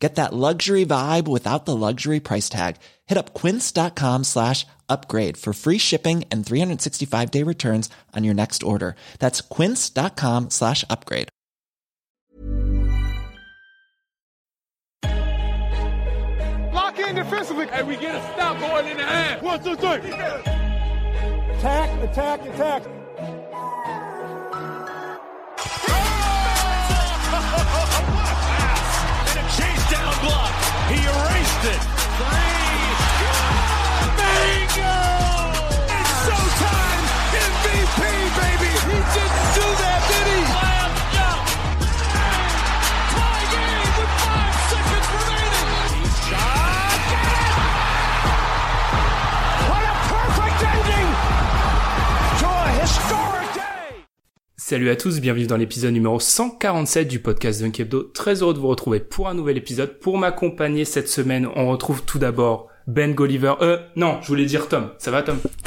Get that luxury vibe without the luxury price tag. Hit up quince.com slash upgrade for free shipping and 365 day returns on your next order. That's quince.com slash upgrade. Lock in defensively. And we get a stop going in the half. One, two, three. Attack, attack, attack. missed it. Salut à tous, bienvenue dans l'épisode numéro 147 du podcast Dunk Hebdo. Très heureux de vous retrouver pour un nouvel épisode. Pour m'accompagner cette semaine, on retrouve tout d'abord Ben Golliver. Euh, non, je voulais dire Tom. Ça va Tom?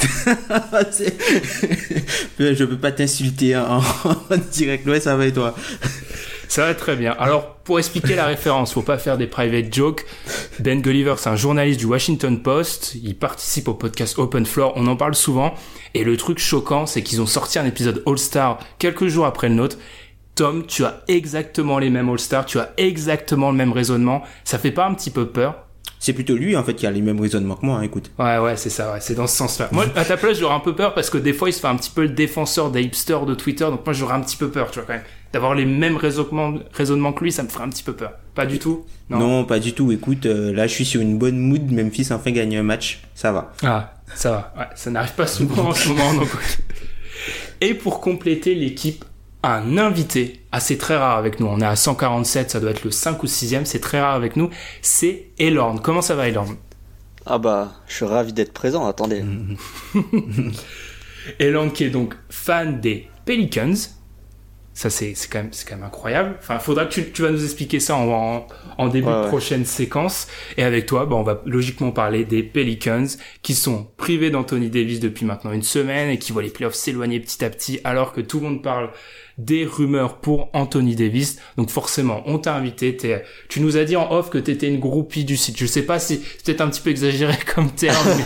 Je peux pas t'insulter en, en direct. Ouais, ça va et toi? Ça va très bien. Alors, pour expliquer la référence, faut pas faire des private jokes. Ben Golliver, c'est un journaliste du Washington Post. Il participe au podcast Open Floor. On en parle souvent. Et le truc choquant, c'est qu'ils ont sorti un épisode All-Star quelques jours après le nôtre. Tom, tu as exactement les mêmes All-Stars. Tu as exactement le même raisonnement. Ça fait pas un petit peu peur? C'est plutôt lui en fait qui a les mêmes raisonnements que moi. hein, écoute. Ouais, ouais, c'est ça, ouais, c'est dans ce sens-là. Moi, à ta place, j'aurais un peu peur parce que des fois, il se fait un petit peu le défenseur des hipsters de Twitter, donc moi, j'aurais un petit peu peur, tu vois, quand même. D'avoir les mêmes raisonnements, raisonnements que lui, ça me ferait un petit peu peur. Pas du tout Non, pas du tout. Écoute, euh, là, je suis sur une bonne mood. Memphis enfin gagné un match. Ça va. Ah, ça va. Ouais, ça n'arrive pas souvent en ce moment, donc. Et pour compléter l'équipe, un invité assez très rare avec nous. On est à 147, ça doit être le 5 ou 6e, c'est très rare avec nous. C'est Elorn. Comment ça va, Elorn? Ah bah, je suis ravi d'être présent, attendez. Elorn qui est donc fan des Pelicans. Ça, c'est c'est quand, même- c'est quand même incroyable. Enfin, faudra que tu, tu vas nous expliquer ça en, en, en début Ouais, de ouais. prochaine séquence. Et avec toi, bah, on va logiquement parler des Pelicans qui sont privés d'Anthony Davis depuis maintenant une semaine et qui voient les playoffs s'éloigner petit à petit alors que tout le monde parle des rumeurs pour Anthony Davis. Donc forcément, on t'a invité. tu nous as dit en off que t'étais une groupie du site. Je sais pas si c'est peut-être un petit peu exagéré comme terme, mais,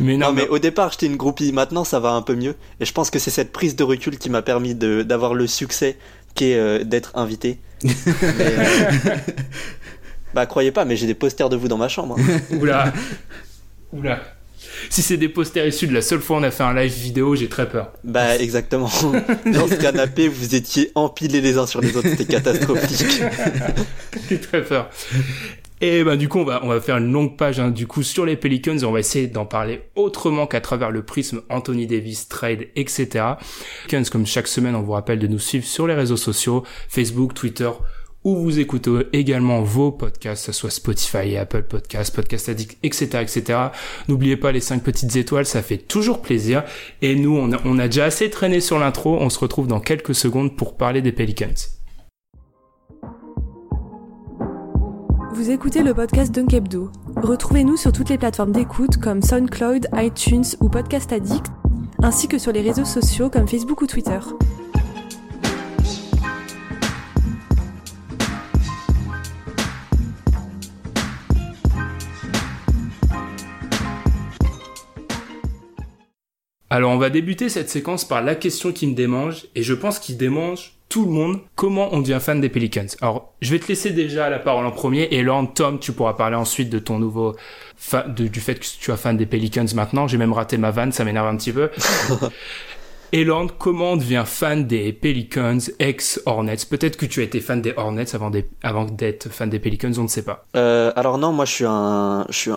mais non, Non, mais au départ, j'étais une groupie, maintenant ça va un peu mieux. Et je pense que c'est cette prise de recul qui m'a permis de- d'avoir le succès qu'est euh, d'être invité. Mais, euh, bah, croyez pas, mais j'ai des posters de vous dans ma chambre. hein. Oula. Oula. Si c'est des posters issus de la seule fois où on a fait un live vidéo, j'ai très peur. Bah, exactement. Dans ce canapé, vous étiez empilés les uns sur les autres, c'était catastrophique. J'ai très peur. Et ben du coup on va on va faire une longue page hein, du coup sur les Pelicans et on va essayer d'en parler autrement qu'à travers le prisme Anthony Davis trade etc. Pelicans comme chaque semaine on vous rappelle de nous suivre sur les réseaux sociaux Facebook Twitter où vous écoutez également vos podcasts, que ce soit Spotify, Apple Podcasts, Podcast Addict, etc., etc. N'oubliez pas les cinq petites étoiles, ça fait toujours plaisir. Et nous, on a, on a déjà assez traîné sur l'intro. On se retrouve dans quelques secondes pour parler des Pelicans. Vous écoutez le podcast Dunk Hebdo. Retrouvez-nous sur toutes les plateformes d'écoute comme SoundCloud, iTunes ou Podcast Addict, ainsi que sur les réseaux sociaux comme Facebook ou Twitter. Alors on va débuter cette séquence par la question qui me démange, et je pense qu'il démange tout le monde. Comment on devient fan des Pelicans? Alors je vais te laisser déjà la parole en premier, et Lorne, Tom, tu pourras parler ensuite de ton nouveau... du fait que tu es fan des Pelicans maintenant. J'ai même raté ma vanne, ça m'énerve un petit peu. Eland, comment on devient fan des Pelicans, ex-Hornets Peut-être que tu as été fan des Hornets avant, d'être fan des Pelicans, on ne sait pas. Euh, alors non, moi je suis un, je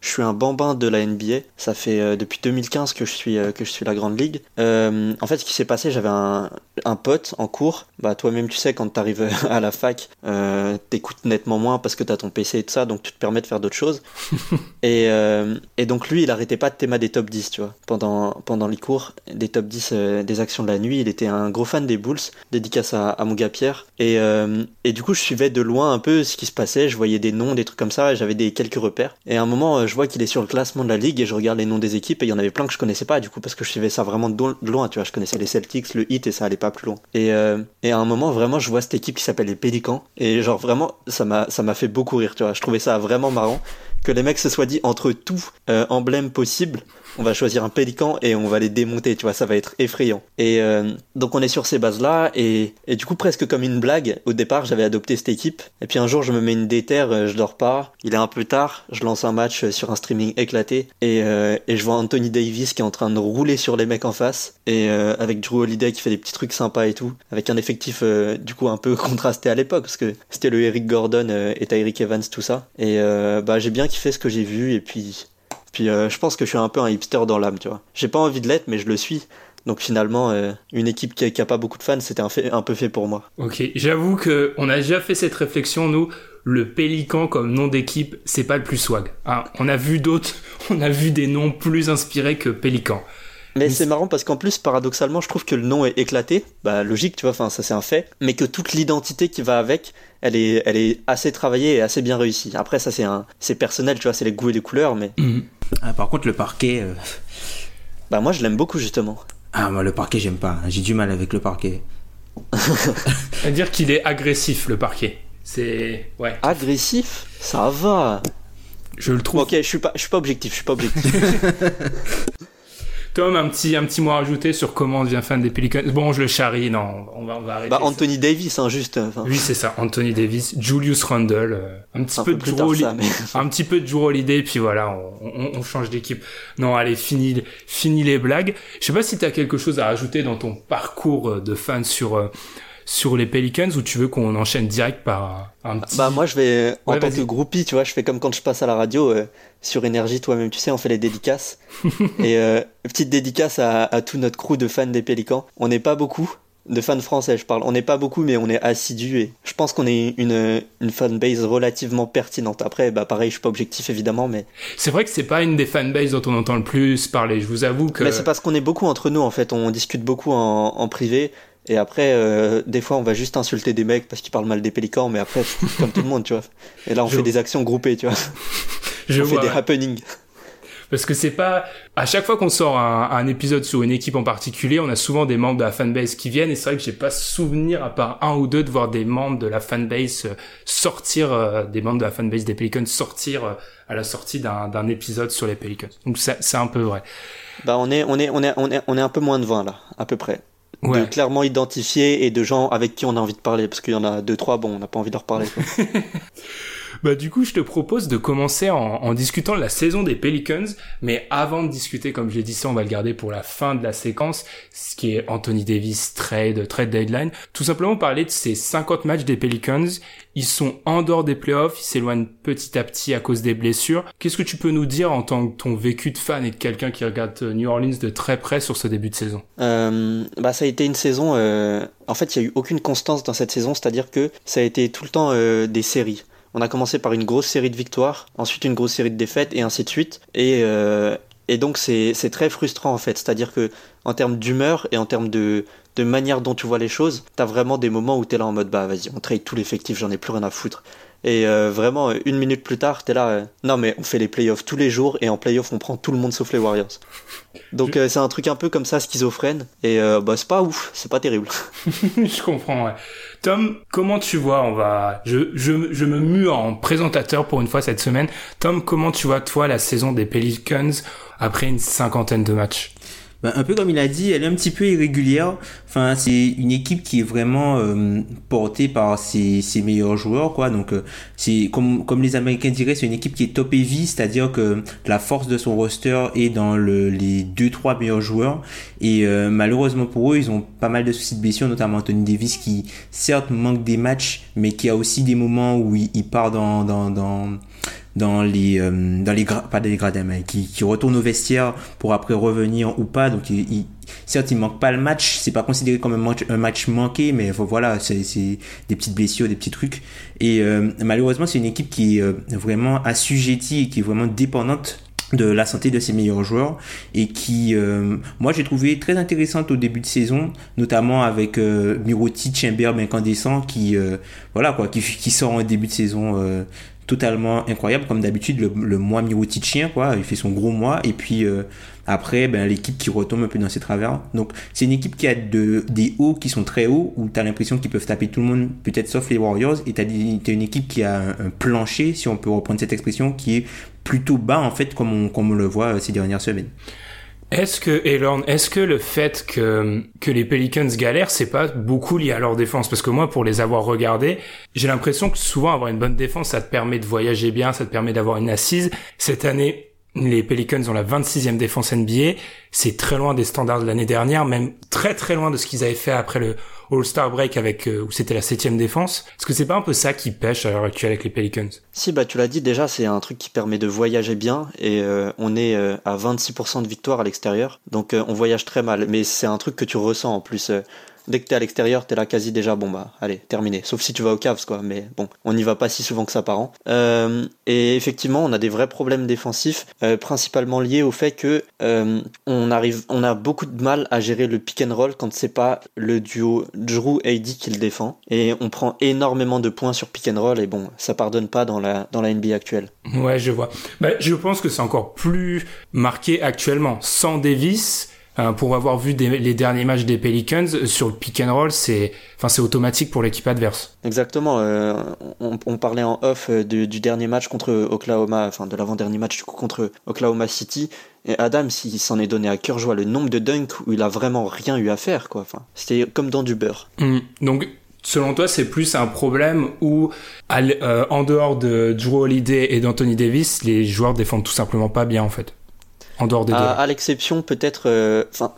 suis bambin de la NBA. Ça fait euh, depuis 2015 que je suis euh, que je suis la grande ligue. En fait, ce qui s'est passé, j'avais un, un pote en cours. Bah toi-même, tu sais, quand t'arrives à la fac, euh, t'écoutes nettement moins parce que t'as ton PC et tout ça, donc tu te permets de faire d'autres choses. et, euh, et donc lui, il arrêtait pas de théma des top 10, tu vois, pendant pendant les cours, des top top 10 euh, des actions de la nuit. Il était un gros fan des Bulls, dédicace à, à mon gars Pierre. Et, euh, et du coup, je suivais de loin un peu ce qui se passait. Je voyais des noms, des trucs comme ça, et j'avais des quelques repères. Et à un moment, euh, je vois qu'il est sur le classement de la ligue et je regarde les noms des équipes et il y en avait plein que je connaissais pas du coup parce que je suivais ça vraiment de de loin. Tu vois, je connaissais les Celtics, le Heat et ça allait pas plus loin. Et, euh, et à un moment, vraiment, je vois cette équipe qui s'appelle les Pélicans et genre vraiment, ça m'a ça m'a fait beaucoup rire. Tu vois, je trouvais ça vraiment marrant que les mecs se soient dit entre tout euh, emblème possible, on va choisir un pélican et on va les démonter, tu vois, ça va être effrayant. Et euh, donc on est sur ces bases-là, et, et du coup presque comme une blague, au départ j'avais adopté cette équipe, et puis un jour je me mets une déterre, euh, je dors pas, il est un peu tard, je lance un match euh, sur un streaming éclaté, et, et je vois Anthony Davis qui est en train de rouler sur les mecs en face, et avec Drew Holiday qui fait des petits trucs sympas et tout, avec un effectif du coup un peu contrasté à l'époque, parce que c'était le Eric Gordon et Tyreek Evans, tout ça, et bah j'ai bien ce que j'ai vu, et puis puis euh, je pense que je suis un peu un hipster dans l'âme, tu vois. J'ai pas envie de l'être, mais je le suis. Donc finalement, euh, une équipe qui a, qui a pas beaucoup de fans, c'était un, fait- un peu fait pour moi. Ok, j'avoue que on a déjà fait cette réflexion, nous. Le Pélican comme nom d'équipe, c'est pas le plus swag. hein. on a vu d'autres, on a vu des noms plus inspirés que Pélican. Mais c'est marrant parce qu'en plus, paradoxalement, je trouve que le nom est éclaté. Bah logique, tu vois, enfin ça c'est un fait. Mais que toute l'identité qui va avec, elle est, elle est assez travaillée et assez bien réussie. Après ça c'est un, c'est personnel, tu vois, c'est les goûts et les couleurs. Mais Ah, par contre, le parquet. euh, bah moi je l'aime beaucoup justement. Ah, moi, le parquet, j'aime pas. J'ai du mal avec le parquet. C'est-à-dire qu'il est agressif, le parquet. C'est... Ouais, Agressif, ça va. je le trouve. Ok, je suis pas, je suis pas objectif, je suis pas objectif. Tom, un petit, un petit mot à rajouter sur comment on devient fan des Pelicans? Bon, je le charrie, non, on va, on va arrêter. bah ça. Anthony Davis, hein, juste. enfin, Oui, c'est ça, Anthony Davis, Julius Randle, euh, un petit un peu peu tard ça, mais. un petit peu de Drew Holiday, puis voilà, on, on, on change d'équipe. Non, allez, fini, fini les blagues. Je sais pas si t'as quelque chose à rajouter dans ton parcours euh, de fan sur euh, sur les Pelicans ou tu veux qu'on enchaîne direct par un, petit. Bah moi je vais en tant que groupie, tu vois, je fais comme quand je passe à la radio euh, sur énergie, toi-même tu sais, on fait les dédicaces. et euh, petite dédicace à, à tout notre crew de fans des Pélicans. On n'est pas beaucoup de fans français, je parle. On n'est pas beaucoup, mais on est assidus et je pense qu'on est une une fanbase relativement pertinente. Après, bah pareil, je suis pas objectif évidemment, mais C'est vrai que c'est pas une des fanbases dont on entend le plus parler. Je vous avoue que. mais c'est parce qu'on est beaucoup entre nous en fait. On discute beaucoup en, en privé. Et après, euh, des fois, on va juste insulter des mecs parce qu'ils parlent mal des pélicans, mais après, comme tout le monde, tu vois. Et là, on Je- fait des actions groupées, tu vois. je on vois, fait des ouais. happenings. Parce que c'est pas à chaque fois qu'on sort un, un épisode sur une équipe en particulier, on a souvent des membres de la fanbase qui viennent et c'est vrai que j'ai pas souvenir à part un ou deux de voir des membres de la fanbase euh, sortir euh, des membres de la fanbase des Pelicans sortir euh, à la sortie d'un épisode sur les Pelicans. Donc c'est c'est un peu vrai. Bah on est on est on est on est on est un peu moins de 20 là, à peu près. De clairement identifiés et de gens avec qui on a envie de parler parce qu'il y en a deux trois bon, on n'a pas envie de leur parler. Bah du coup, je te propose de commencer en, en discutant de la saison des Pelicans, mais avant de discuter, comme je l'ai dit ça, on va le garder pour la fin de la séquence, ce qui est Anthony Davis trade, trade deadline. Tout simplement parler de ces 50 matchs des Pelicans. Ils sont en dehors des playoffs, ils s'éloignent petit à petit à cause des blessures. Qu'est-ce que tu peux nous dire en tant que ton vécu de fan et de quelqu'un qui regarde New Orleans de très près sur ce début de saison? Euh, bah ça a été une saison. euh, En fait, il y a eu aucune constance dans cette saison, c'est-à-dire que ça a été tout le temps euh, des séries. On a commencé par une grosse série de victoires, ensuite une grosse série de défaites et ainsi de suite. Et euh, et donc c'est très frustrant en fait, c'est-à-dire que en termes d'humeur et en termes de de manière dont tu vois les choses, t'as vraiment des moments où t'es là en mode bah vas-y, on trade tout l'effectif, j'en ai plus rien à foutre. Et euh, vraiment, euh, une minute plus tard, t'es là, euh, non mais on fait les playoffs tous les jours et en playoffs on prend tout le monde sauf les Warriors. Donc euh, c'est un truc un peu comme ça, schizophrène. Et euh, bah c'est pas ouf, c'est pas terrible. je comprends, ouais. Tom, comment tu vois, on va, je, je, je me mue en présentateur pour une fois cette semaine. Tom, comment tu vois, toi, la saison des Pelicans après une cinquantaine de matchs? Ben, un peu comme il a dit, elle est un petit peu irrégulière. Enfin, c'est une équipe qui est vraiment euh, portée par ses, meilleurs joueurs, quoi. Donc, euh, c'est comme comme les Américains diraient, c'est une équipe qui est top heavy, c'est-à-dire que la force de son roster est dans le, les deux trois meilleurs joueurs. Et euh, malheureusement pour eux, ils ont pas mal de soucis de blessures, notamment Anthony Davis qui certes manque des matchs, mais qui a aussi des moments où il, il part dans dans dans dans les euh, dans les pas des gradins mais qui, qui retourne au vestiaire pour après revenir ou pas. Donc il, il- certes il manque pas le match. C'est pas considéré comme un match, un match manqué mais voilà c'est des petites blessures des petits trucs. Et euh, malheureusement c'est une équipe qui est euh, vraiment assujettie et qui est vraiment dépendante de la santé de ses meilleurs joueurs et qui euh, moi j'ai trouvé très intéressante au début de saison notamment avec euh, Mirotic Chimberbe incandescent qui euh, voilà quoi qui, qui sort en début de saison euh, totalement incroyable comme d'habitude le, le mois Miroticien quoi il fait son gros mois et puis euh, après ben l'équipe qui retombe un peu dans ses travers donc c'est une équipe qui a de, des hauts qui sont très hauts où tu as l'impression qu'ils peuvent taper tout le monde peut-être sauf les Warriors et tu as, une équipe qui a un, plancher si on peut reprendre cette expression qui est plutôt bas en fait comme on, comme on le voit euh, ces dernières semaines. Est-ce que, Elorn, est-ce que le fait que, que les Pelicans galèrent, c'est pas beaucoup lié à leur défense? Parce que moi, pour les avoir regardés, j'ai l'impression que souvent avoir une bonne défense, ça te permet de voyager bien, ça te permet d'avoir une assise. Cette année, les Pelicans ont la 26e défense NBA. C'est très loin des standards de l'année dernière, même très très loin de ce qu'ils avaient fait après le All-Star Break avec euh, où c'était la septième défense. Est-ce que c'est pas un peu ça qui pêche à l'heure actuelle avec les Pelicans? Si, bah tu l'as dit déjà, c'est un truc qui permet de voyager bien et euh, on est euh, à 26% de victoire à l'extérieur, donc on voyage très mal. Mais c'est un truc que tu ressens en plus. Dès que t'es à l'extérieur, t'es là quasi déjà, bon bah, allez, terminé. Sauf si tu vas au Cavs, quoi, mais bon, on n'y va pas si souvent que ça par an. Euh, et effectivement, on a des vrais problèmes défensifs, euh, principalement liés au fait que euh, on arrive, on a beaucoup de mal à gérer le pick and roll quand c'est pas le duo Drew AD qui le défend. Et on prend énormément de points sur pick and roll, et bon, ça pardonne pas dans la, dans la NBA actuelle. Ouais, je vois. Bah, je pense que c'est encore plus marqué actuellement. Sans Davis, pour avoir vu des- les derniers matchs des Pelicans euh, sur le pick and roll, c'est, enfin, c'est automatique pour l'équipe adverse. Exactement. euh, on, on parlait en off euh, du, du dernier match contre Oklahoma, enfin de l'avant-dernier match du coup contre Oklahoma City. Et Adam, s'il s'en est donné à cœur joie le nombre de dunks où il a vraiment rien eu à faire, quoi. Enfin, c'était comme dans du beurre. Hmm. Donc, selon toi, c'est plus un problème où, à euh, en dehors de Drew Holiday et d'Anthony Davis, les joueurs défendent tout simplement pas bien, en fait. En dehors des À, deux. à l'exception peut-être, euh, enfin,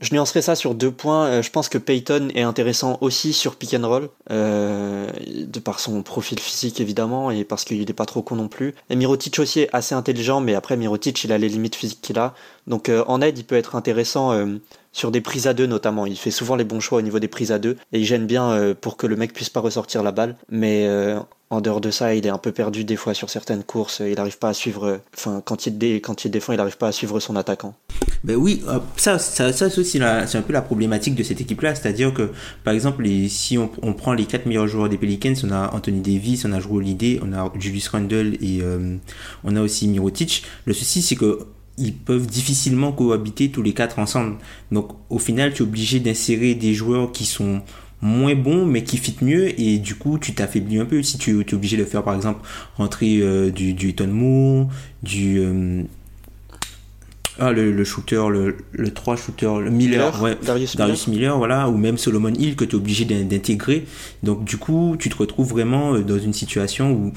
je nuancerai ça sur deux points. Euh, je pense que Peyton est intéressant aussi sur pick and roll, euh, de par son profil physique évidemment et parce qu'il est pas trop con non plus. Et Mirotic aussi est assez intelligent, mais après Mirotic il a les limites physiques qu'il a. Donc euh, en aide il peut être intéressant euh, sur des prises à deux notamment. Il fait souvent les bons choix au niveau des prises à deux et il gêne bien euh, pour que le mec puisse pas ressortir la balle. Mais euh, en dehors de ça, il est un peu perdu des fois sur certaines courses. Il n'arrive pas à suivre. Enfin, quand il dé, quand il défend, il n'arrive pas à suivre son attaquant. Ben oui, ça, ça, ça c'est un peu la problématique de cette équipe-là, c'est-à-dire que, par exemple, si on, prend les quatre meilleurs joueurs des Pelicans, on a Anthony Davis, on a Drew Holiday, on a Julius Randle et euh, on a aussi Mirotic. Le souci, c'est que ils peuvent difficilement cohabiter tous les quatre ensemble. Donc, au final, tu es obligé d'insérer des joueurs qui sont moins bons mais qui fit mieux et du coup tu t'affaiblis un peu si tu es obligé de faire par exemple rentrer euh, du, du Eton Moore du euh, ah, le, le shooter, le, le 3 shooter, le Miller, Miller, ouais, Darius Darius Miller, voilà, ou même Solomon Hill que tu es obligé d'in- d'intégrer. Donc du coup, tu te retrouves vraiment euh, dans une situation où,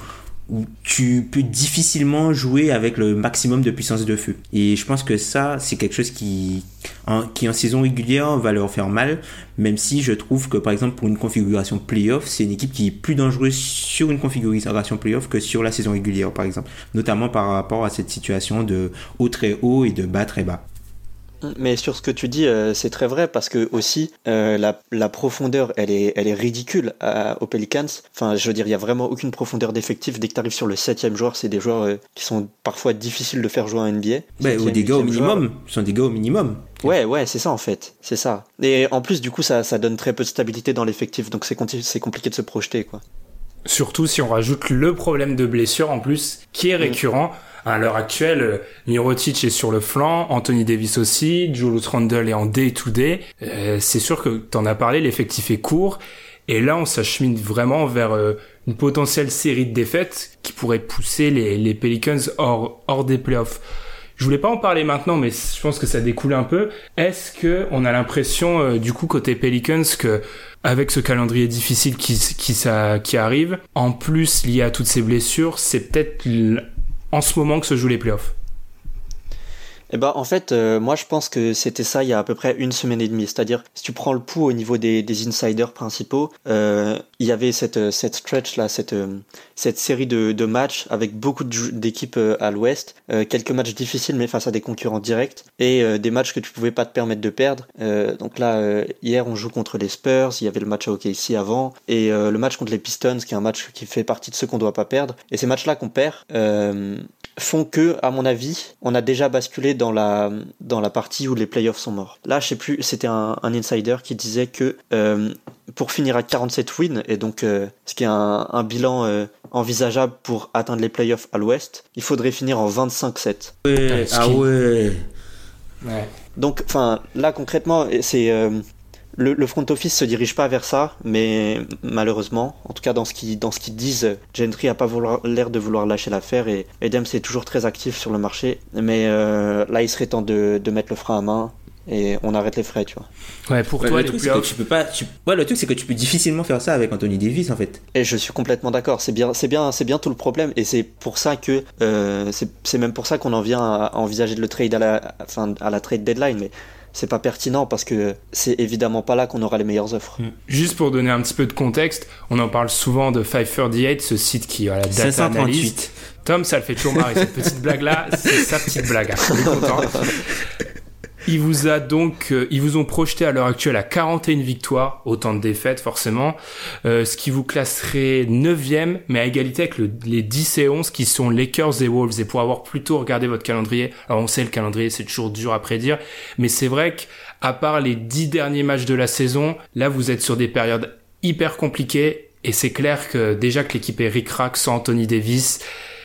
où tu peux difficilement jouer avec le maximum de puissance de feu. Et je pense que ça, c'est quelque chose qui en, qui en saison régulière va leur faire mal, même si je trouve que par exemple pour une configuration playoff, c'est une équipe qui est plus dangereuse sur une configuration playoff que sur la saison régulière par exemple, notamment par rapport à cette situation de haut très haut et de bas très bas. Mais sur ce que tu dis, euh, c'est très vrai parce que aussi euh, la, la profondeur, elle est, elle est ridicule à- aux Pelicans. Enfin, je veux dire, il y a vraiment aucune profondeur d'effectif. Dès que tu arrives sur le septième joueur, c'est des joueurs euh, qui sont parfois difficiles de faire jouer en NBA. Ben, ou des gars au joueur. minimum, ce sont des gars au minimum. Ouais, ouais, c'est ça en fait, c'est ça. Et en plus, du coup, ça, ça donne très peu de stabilité dans l'effectif, donc c'est compliqué de se projeter, quoi. Surtout si on rajoute le problème de blessure en plus, qui est récurrent. À l'heure actuelle, euh, Mirotic est sur le flanc, Anthony Davis aussi, Julius Randle est en day-to-day. Euh, c'est sûr que t'en as parlé, l'effectif est court. Et là, on s'achemine vraiment vers euh, une potentielle série de défaites qui pourrait pousser les, les Pelicans hors, hors des playoffs. Je voulais pas en parler maintenant, mais je pense que ça découle un peu. Est-ce que on a l'impression, euh, du coup, côté Pelicans, que avec ce calendrier difficile qui, arrive, en plus lié à toutes ces blessures, c'est peut-être en ce moment que se jouent les playoffs. Eh ben, en fait, euh, moi, je pense que c'était ça il y a à peu près une semaine et demie. C'est-à-dire, si tu prends le pouls au niveau des, des insiders principaux, euh, il y avait cette, euh, cette stretch là, cette, euh, cette série de, de matchs avec beaucoup d'équipes euh, à l'ouest, euh, quelques matchs difficiles mais face à des concurrents directs et des matchs que tu pouvais pas te permettre de perdre. Donc là, hier, on joue contre les Spurs, il y avait le match à OKC avant et le match contre les Pistons, qui est un match qui fait partie de ceux qu'on doit pas perdre. Et ces matchs-là qu'on perd, font que, à mon avis, on a déjà basculé dans la dans la partie où les playoffs sont morts. Là, je sais plus, c'était un, un insider qui disait que euh, pour finir à 47 wins et donc euh, ce qui est un, un bilan euh, envisageable pour atteindre les playoffs à l'Ouest, il faudrait finir en 25-7. Ouais, ah qui- ouais. Ouais. Donc, enfin, là concrètement, c'est euh, le, le front office se dirige pas vers ça, mais malheureusement, en tout cas dans ce qu'ils dans ce qu'ils disent, Gentry a pas l'air de vouloir lâcher l'affaire et Edem c'est toujours très actif sur le marché, mais euh, là il serait temps de, de mettre le frein à main et on arrête les frais, tu vois. Ouais, pour Ouais, toi, le truc, c'est que tu peux pas. Tu... Ouais, le truc, c'est que tu peux difficilement faire ça avec Anthony Davis, en fait. Et je suis complètement d'accord. C'est bien, c'est bien, c'est bien tout le problème. Et c'est pour ça que euh, c'est c'est même pour ça qu'on en vient à, à envisager de le trade à la, enfin, à la trade deadline. Mais c'est pas pertinent parce que c'est évidemment pas là qu'on aura les meilleures offres. Juste pour donner un petit peu de contexte, on en parle souvent de 538, ce site qui a la data analyse. 538. Tom, ça le fait toujours marrer, cette petite blague-là, c'est sa petite blague. hein. On est content. Il vous a donc, euh, ils vous ont projeté à l'heure actuelle à 41 victoires, autant de défaites forcément, euh, ce qui vous classerait 9e, mais à égalité avec le- les 10 et 11 qui sont Lakers et Wolves. Et pour avoir plutôt regardé votre calendrier, alors on sait le calendrier, c'est toujours dur à prédire, mais c'est vrai qu'à part les 10 derniers matchs de la saison, là vous êtes sur des périodes hyper compliquées, et c'est clair que déjà que l'équipe est ric-rac sans Anthony Davis,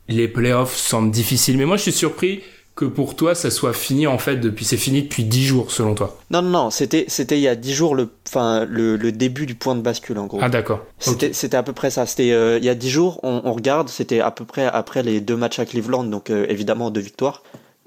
les playoffs semblent difficiles. Mais moi, je suis surpris que pour toi, ça soit fini en fait depuis, c'est fini depuis 10 jours selon toi? Non, non, non. C'était, c'était il y a 10 jours le, enfin, le, le début du point de bascule en gros. Ah d'accord. C'était, c'était à peu près ça. C'était euh, il y a 10 jours, on, on regarde, c'était à peu près après les deux matchs à Cleveland, donc euh, évidemment deux victoires.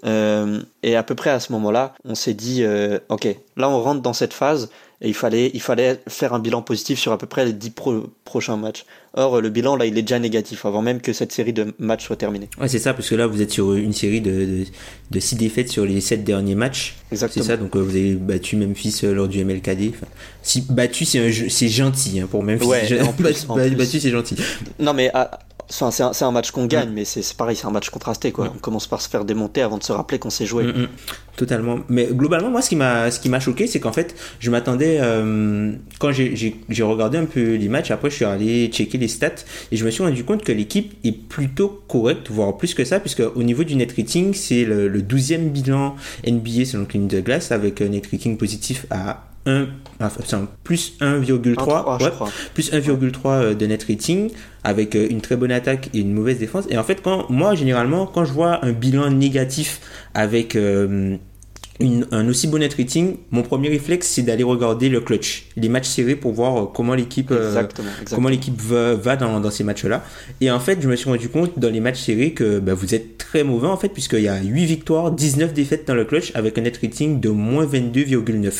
Euh, et à peu près à ce moment-là, on s'est dit, ok, là on rentre dans cette phase et il fallait, il fallait faire un bilan positif sur à peu près les 10 pro- prochains matchs. Or, le bilan là, il est déjà négatif avant même que cette série de matchs soit terminée. Ouais, c'est ça, parce que là, vous êtes sur une série de, de, de six défaites sur les sept derniers matchs. C'est Exactement. ça, donc euh, vous avez battu Memphis euh, lors du MLKD. Enfin, si battu, c'est c'est gentil hein, pour Memphis. Ouais, en plus, battu, en plus. battu, c'est gentil. Non, mais ah, enfin, c'est un, match qu'on gagne, mais c'est pareil, c'est un match contrasté quoi. Ouais. On commence par se faire démonter avant de se rappeler qu'on s'est joué. Mm, mm. Totalement. Mais globalement, moi, ce qui m'a, ce qui m'a choqué, c'est qu'en fait, je m'attendais, euh, quand j'ai, regardé un peu les matchs, après, je suis allé checker les stats, et je me suis rendu compte que l'équipe est plutôt correcte, voire plus que ça, puisque au niveau du net rating, c'est le, le 12e bilan NBA selon Clean Douglas, avec un net rating positif à 1, enfin, un plus 1,3, trois, je ouais, crois. plus 1,3 euh, de net rating avec euh, une très bonne attaque et une mauvaise défense. Et en fait, quand moi généralement, quand je vois un bilan négatif avec euh, une- un aussi bon net rating, mon premier réflexe c'est d'aller regarder le clutch, les matchs serrés pour voir comment l'équipe euh, Exactement, exactement. comment l'équipe va, va dans, dans ces matchs-là. Et en fait, je me suis rendu compte dans les matchs serrés que bah, vous êtes très mauvais en fait, puisqu'il y a 8 victoires, 19 défaites dans le clutch avec un net rating de moins 22,9.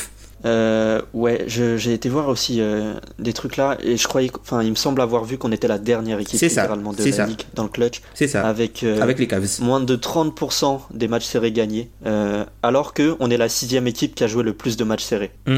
Euh, ouais, je- j'ai été voir aussi euh, des trucs là et je croyais, enfin, il me semble avoir vu qu'on était la dernière équipe littéralement de la ça. ligue dans le clutch, C'est ça, avec, euh, avec les Cavs. moins de 30% des matchs serrés gagnés, euh, alors que on est la sixième équipe qui a joué le plus de matchs serrés. Mm.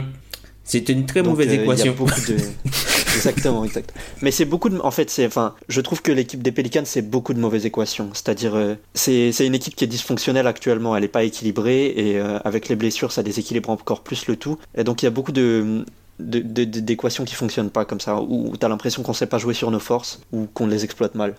C'est une très Donc, mauvaise euh, y a équation. beaucoup de... exactement, exact. Mais c'est beaucoup de, en fait, c'est, enfin, je trouve que l'équipe des Pelicans c'est beaucoup de mauvaises équations. C'est-à-dire, euh, c'est, une équipe qui est dysfonctionnelle actuellement. Elle est pas équilibrée et euh, avec les blessures, ça déséquilibre encore plus le tout. Et donc il y a beaucoup de d'équations qui fonctionnent pas comme ça, où t'as l'impression qu'on sait pas jouer sur nos forces ou qu'on les exploite mal.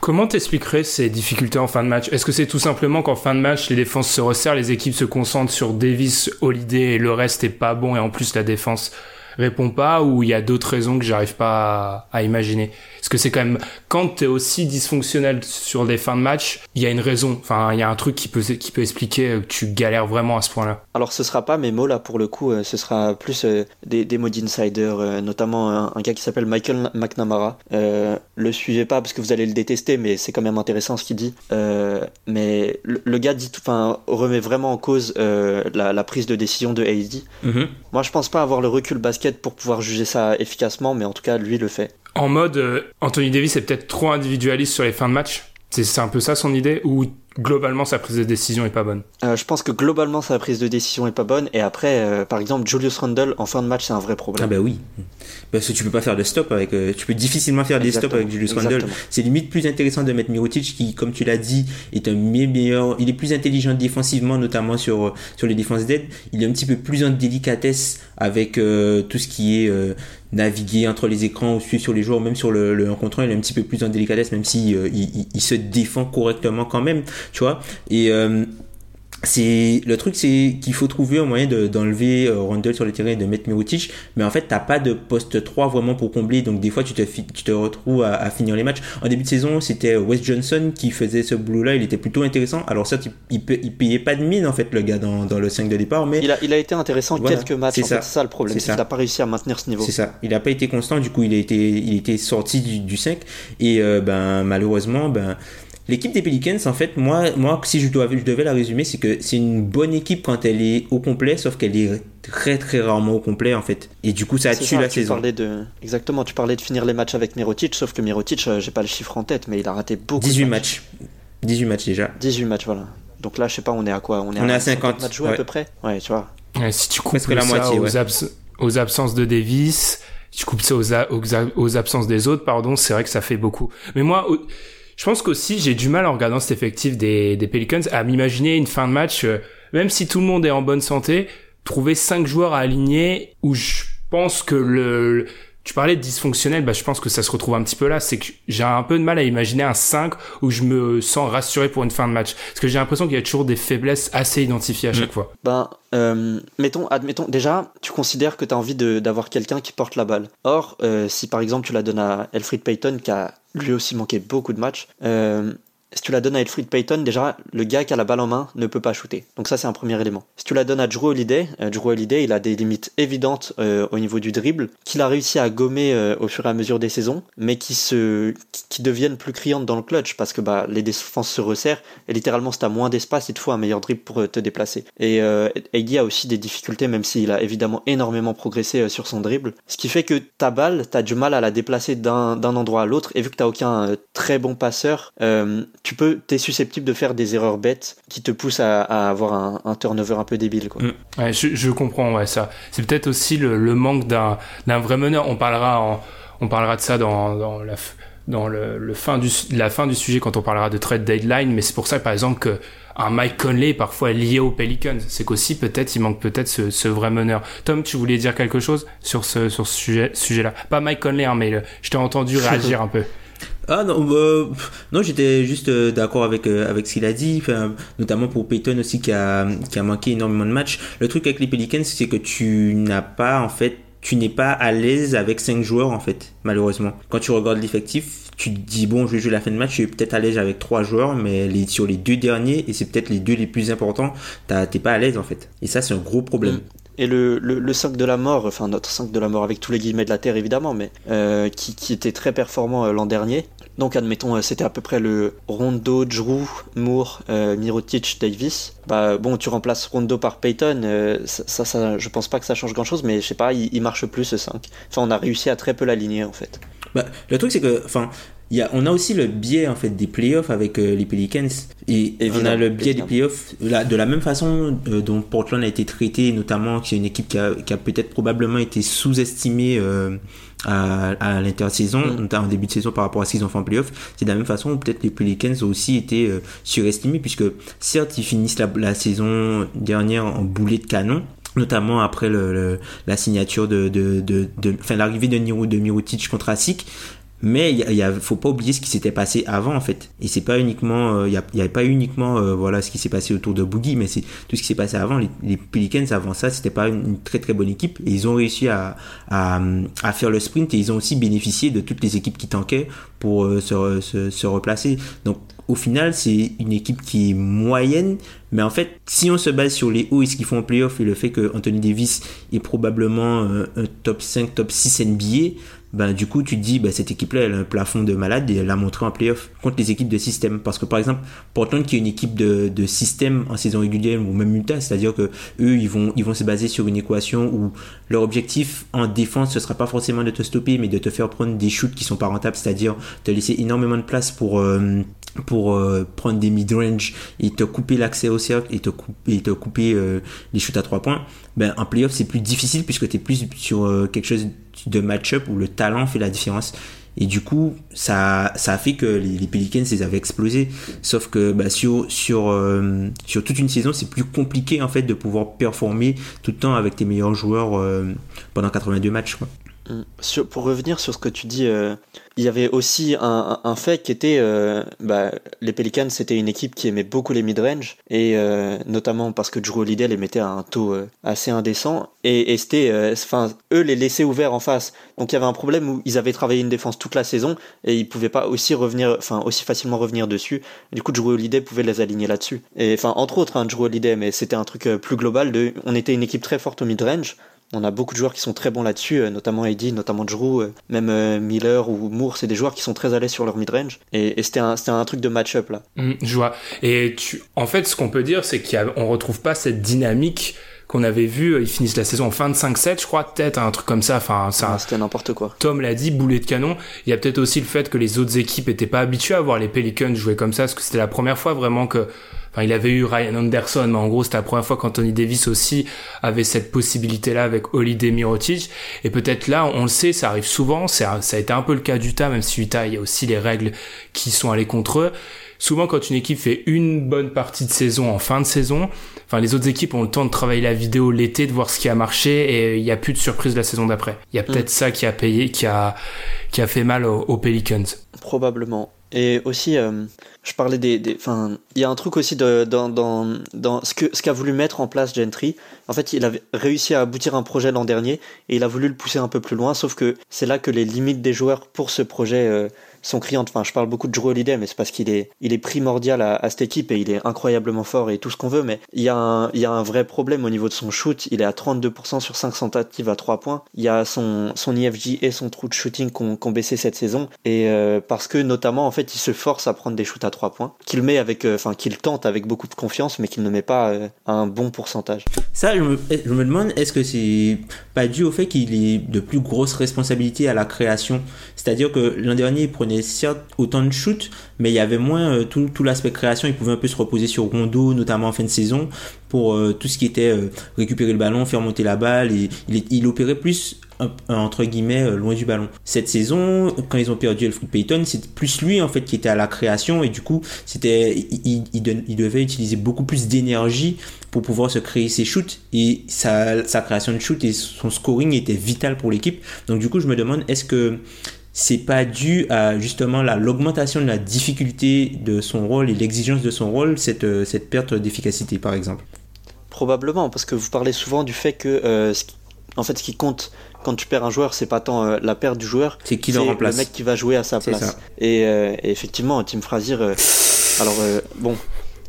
Comment t'expliquerais ces difficultés en fin de match? Est-ce que c'est tout simplement qu'en fin de match, les défenses se resserrent, les équipes se concentrent sur Davis, Holiday et le reste est pas bon et en plus la défense répond pas ou il y a d'autres raisons que j'arrive pas à, à imaginer Parce que c'est quand même quand t'es aussi dysfonctionnel sur des fins de match, il y a une raison. Enfin, il y a un truc qui peut qui peut expliquer que tu galères vraiment à ce point-là. Alors ce sera pas mes mots là pour le coup, euh, ce sera plus euh, des, des mots d'insider, euh, notamment un, un gars qui s'appelle Michael McNamara. Euh, le suivez pas parce que vous allez le détester, mais c'est quand même intéressant ce qu'il dit. Euh, mais le, le gars dit, tout- enfin remet vraiment en cause euh, la, la prise de décision de AD. Mhm. Moi je pense pas avoir le recul basket pour pouvoir juger ça efficacement, mais en tout cas lui le fait. En mode, euh, Anthony Davis est peut-être trop individualiste sur les fins de match. C'est c'est un peu ça son idée Ou globalement sa prise de décision est pas bonne Euh, je pense que globalement sa prise de décision est pas bonne. Et après, euh, par exemple, Julius Randle en fin de match, c'est un vrai Ah problème. bah oui. Parce que tu peux pas faire de stop avec. euh, tu peux difficilement faire des stops avec Julius Randle. C'est limite plus intéressant de mettre Mirotic qui, comme tu l'as dit, est un me- meilleur. Il est plus intelligent défensivement, notamment sur euh, sur les défenses d'aide. Il est un petit peu plus en délicatesse avec euh, tout ce qui est euh, naviguer entre les écrans ou suivre sur les joueurs, même sur le, le 1 contre 1, il est un petit peu plus en délicatesse, même si euh, se défend correctement quand même, tu vois. Et euh, c'est le truc c'est qu'il faut trouver un moyen de- d'enlever euh, Randle sur le terrain et de mettre Mirotic. Mais en fait t'as pas de poste 3 vraiment pour combler. Donc des fois tu te, tu te retrouves à, à finir les matchs. En début de saison c'était Wes Johnson qui faisait ce boulot là il était plutôt intéressant. Alors certes il, il, il payait pas de mine en fait le gars dans, dans le 5 de départ mais Il a, il a été intéressant Voilà, quelques matchs. c'est ça. le problème. C'est qu'il n'a pas réussi à maintenir ce niveau. c'est ça. Il a pas été constant. Du coup il a été il était sorti du, du 5 et euh, ben malheureusement ben L'équipe des Pelicans, en fait, moi, moi si je, dois, je devais la résumer, c'est que c'est une bonne équipe quand elle est au complet, sauf qu'elle est très très rarement au complet, en fait. Et du coup, ça tue ça, la tu saison. parlais de exactement. Tu parlais de finir les matchs avec Mirotic, sauf que Mirotic, euh, j'ai pas le chiffre en tête, mais il a raté beaucoup. de 18 matchs. 18 matchs déjà. 18 matchs, voilà. Donc là, je sais pas, on est à quoi? On est, On est à une centaine 50, matchs joués ouais. à peu près? Ouais, tu vois. Ouais, si tu coupes Presque la ça moitié, aux, ouais. abs- aux absences de Davis, tu coupes ça aux, absences des autres, pardon, c'est vrai que ça fait beaucoup. Mais moi, je pense qu'aussi j'ai du mal en regardant cet effectif des, des Pelicans à m'imaginer une fin de match, euh, même si tout le monde est en bonne santé, trouver cinq joueurs à aligner où je pense que le, le- tu parlais de dysfonctionnel, bah, je pense que ça se retrouve un petit peu là. C'est que j'ai un peu de mal à imaginer un 5 où je me sens rassuré pour une fin de match. Parce que j'ai l'impression qu'il y a toujours des faiblesses assez identifiées à chaque fois. Ben, euh, mettons, admettons, déjà, tu considères que tu as envie de- d'avoir quelqu'un qui porte la balle. Or, euh, si par exemple tu la donnes à Elfrid Payton, qui a lui aussi manqué beaucoup de matchs, euh, si tu la donnes à Elfrid Payton, déjà, le gars qui a la balle en main ne peut pas shooter. Donc ça, c'est un premier élément. Si tu la donnes à Drew Holiday, euh, Drew Holiday, il a des limites évidentes euh, au niveau du dribble, qu'il a réussi à gommer euh, au fur et à mesure des saisons, mais qui se, qui, deviennent plus criantes dans le clutch, parce que bah, les défenses se resserrent, et littéralement, si t'as moins d'espace, il te faut un meilleur dribble pour te déplacer. Et AD a aussi des difficultés, même s'il a évidemment énormément progressé sur son dribble. Ce qui fait que ta balle, t'as du mal à la déplacer d'un endroit à l'autre, et vu que t'as aucun très bon passeur, tu peux, t'es susceptible de faire des erreurs bêtes qui te poussent à, à avoir un, un turnover un peu débile. Quoi. Mm. Ouais, je, je comprends ouais, ça. C'est peut-être aussi le, le manque d'un vrai meneur. On parlera en, on parlera de ça dans, dans la dans le, le fin du la fin du sujet quand on parlera de trade deadline. Mais c'est pour ça par exemple que un Mike Conley est parfois lié aux Pelicans. C'est qu'aussi peut-être il manque peut-être ce, ce vrai meneur. Tom, tu voulais dire quelque chose sur ce sur ce sujet sujet là. Pas Mike Conley hein, mais le- je t'ai entendu réagir un peu. Ah non, euh, non j'étais juste euh, d'accord avec euh, avec ce qu'il a dit, notamment pour Peyton aussi qui a qui a manqué énormément de matchs. Le truc avec les Pelicans, c'est que tu n'as pas en fait, tu n'es pas à l'aise avec cinq joueurs en fait, malheureusement. Quand tu regardes l'effectif, tu te dis bon, je vais jouer la fin de match, je suis peut-être à l'aise avec trois joueurs, mais sur les deux derniers et c'est peut-être les deux les plus importants, t'es pas à l'aise en fait. Et ça, c'est un gros problème. Mm. Et le, le, le 5 de la mort, enfin notre 5 de la mort avec tous les guillemets de la Terre évidemment, mais euh, qui, qui était très performant euh, l'an dernier. Donc admettons, euh, c'était à peu près le Rondo, Drew, Moore, euh, Mirotic, Davis. Bah bon, tu remplaces Rondo par Payton, euh, ça, ça, ça- je pense pas que ça change grand chose, mais je sais pas, il, il marche plus ce 5. Enfin, on a réussi à très peu l'aligner en fait. Bah, le truc c'est que, enfin, il y a, on a aussi le biais en fait des playoffs avec euh, les Pelicans et on a le biais évidemment. des playoffs là, de la même façon euh, dont Portland a été traité, notamment qui est une équipe qui a, qui a peut-être probablement été sous-estimée euh, à, à l'intersaison, Mm. en début de saison par rapport à ce qu'ils ont fait en playoff. C'est de la même façon où peut-être les Pelicans ont aussi été euh, surestimés puisque certes ils finissent la, la saison dernière en boulet de canon notamment après le, le- la signature de, de, de, de- enfin l'arrivée de Niro de Mirotic contre Asic mais il a, faut pas oublier ce qui s'était passé avant en fait. Et c'est pas uniquement euh, il y, a- il y avait pas uniquement euh, voilà ce qui s'est passé autour de Boogie mais c'est tout ce qui s'est passé avant. Les, les Pelicans avant ça c'était pas une, très très bonne équipe. Et ils ont réussi à, à, à faire le sprint et ils ont aussi bénéficié de toutes les équipes qui tankaient pour euh, se, se, se replacer. Donc au final, c'est une équipe qui est moyenne, mais en fait, si on se base sur les hauts et ce qu'ils font en playoff et le fait que Anthony Davis est probablement euh, un top 5, top 6 NBA, ben, du coup, tu te dis, ben, cette équipe-là, elle a un plafond de malade et elle l'a montré en playoff contre les équipes de système. Parce que, par exemple, Portland, qui est une équipe de, de système en saison régulière ou même Utah, c'est-à-dire que eux, ils vont, ils vont se baser sur une équation où leur objectif en défense, ce sera pas forcément de te stopper, mais de te faire prendre des shoots qui sont pas rentables, c'est-à-dire te laisser énormément de place pour, euh, pour euh, prendre des mid-range et te couper l'accès au cercle et te couper, et te couper euh, les shoots à trois points, ben en playoff c'est plus difficile puisque tu es plus sur euh, quelque chose de match-up où le talent fait la différence. Et du coup, ça, ça a fait que les, Pelicans les avaient explosés. Sauf que bah, sur, sur, euh, sur toute une saison, c'est plus compliqué en fait de pouvoir performer tout le temps avec tes meilleurs joueurs euh, pendant 82 matchs. Pour revenir sur ce que tu dis, euh, il y avait aussi un, fait qui était, euh, bah, les Pelicans c'était une équipe qui aimait beaucoup les mid-range et euh, notamment parce que Drew Holiday les mettait à un taux assez indécent et, c'était, enfin, eux les laissaient ouverts en face. Donc il y avait un problème où ils avaient travaillé une défense toute la saison et ils pouvaient pas aussi revenir, enfin aussi facilement revenir dessus. Du coup, Drew Holiday pouvait les aligner là-dessus. Et enfin, entre autres, hein, Drew Holiday, mais c'était un truc plus global. De, on était une équipe très forte au mid-range. On a beaucoup de joueurs qui sont très bons là-dessus, euh, notamment Eddie, notamment Drew, euh, même euh, Miller ou Moore, c'est des joueurs qui sont très à l'aise sur leur mid-range. Et, et c'était un, c'était un truc de match-up là. Mm, je vois. Et tu, en fait, ce qu'on peut dire, c'est qu'on retrouve pas cette dynamique qu'on avait vue. Ils finissent la saison en fin de 5-7, je crois, peut-être un truc comme ça. Enfin, ça, c'était n'importe quoi. Tom l'a dit, boulet de canon. Il y a peut-être aussi le fait que les autres équipes étaient pas habituées à voir les Pelicans jouer comme ça, parce que c'était la première fois vraiment que, enfin, il avait eu Ryan Anderson, mais en gros, c'était la première fois qu'Anthony Davis aussi avait cette possibilité-là avec Holiday Mirotic. Et peut-être là, on le sait, ça arrive souvent. Ça, ça a été un peu le cas d'Utah, même si Utah, il y a aussi les règles qui sont allées contre eux. Souvent, quand une équipe fait une bonne partie de saison en fin de saison, enfin, les autres équipes ont le temps de travailler la vidéo l'été, de voir ce qui a marché, et il n'y a plus de surprise la saison d'après. Il y a peut-être ça qui a payé, qui a, qui a fait mal aux, aux Pelicans. Probablement. Et aussi, euh, je parlais des, des, il y a un truc aussi de, dans, dans, dans ce que, ce qu'a voulu mettre en place Gentry. En fait, il avait réussi à aboutir un projet l'an dernier et il a voulu le pousser un peu plus loin. Sauf que c'est là que les limites des joueurs pour ce projet euh, sont criantes. Enfin, je parle beaucoup de Drew Holiday, mais c'est parce qu'il est, il est primordial à, cette équipe et il est incroyablement fort et tout ce qu'on veut. Mais il y a un, vrai problème au niveau de son shoot. Il est à 32% sur 5 tentatives à 3 points. Il y a son, son IFG et son true de shooting qu'on qu'on baissé cette saison. Et euh, parce que notamment, en fait, il se force à prendre des shoots à 3 points, qu'il met avec, euh, enfin, qu'il tente avec beaucoup de confiance, mais qu'il ne met pas euh, un bon pourcentage. Ça, je me, je me demande, est-ce que c'est pas dû au fait qu'il ait de plus grosses responsabilités à la création C'est-à-dire que l'an dernier, il prenait certes autant de shoots, mais il y avait moins euh, tout, tout l'aspect création. Il pouvait un peu se reposer sur Rondo, notamment en fin de saison, pour euh, tout ce qui était euh, récupérer le ballon, faire monter la balle. Et il, opérait plus entre guillemets euh, loin du ballon. Cette saison, quand ils ont perdu Elfrid Payton, c'est plus lui en fait qui était à la création et du coup c'était il, il, il de- il devait utiliser beaucoup plus d'énergie pour pouvoir se créer ses shoots et sa, sa création de shoot et son scoring était vital pour l'équipe. Donc du coup je me demande est-ce que c'est pas dû à justement la l'augmentation de la difficulté de son rôle et l'exigence de son rôle cette euh, cette perte d'efficacité par exemple? Probablement, parce que vous parlez souvent du fait que, euh, ce qui- en fait, ce qui compte quand tu perds un joueur, c'est pas tant euh, la perte du joueur, C'est qui le remplace. le mec qui va jouer à sa place. Et, euh, et effectivement, Tim Frazier, euh, alors bon,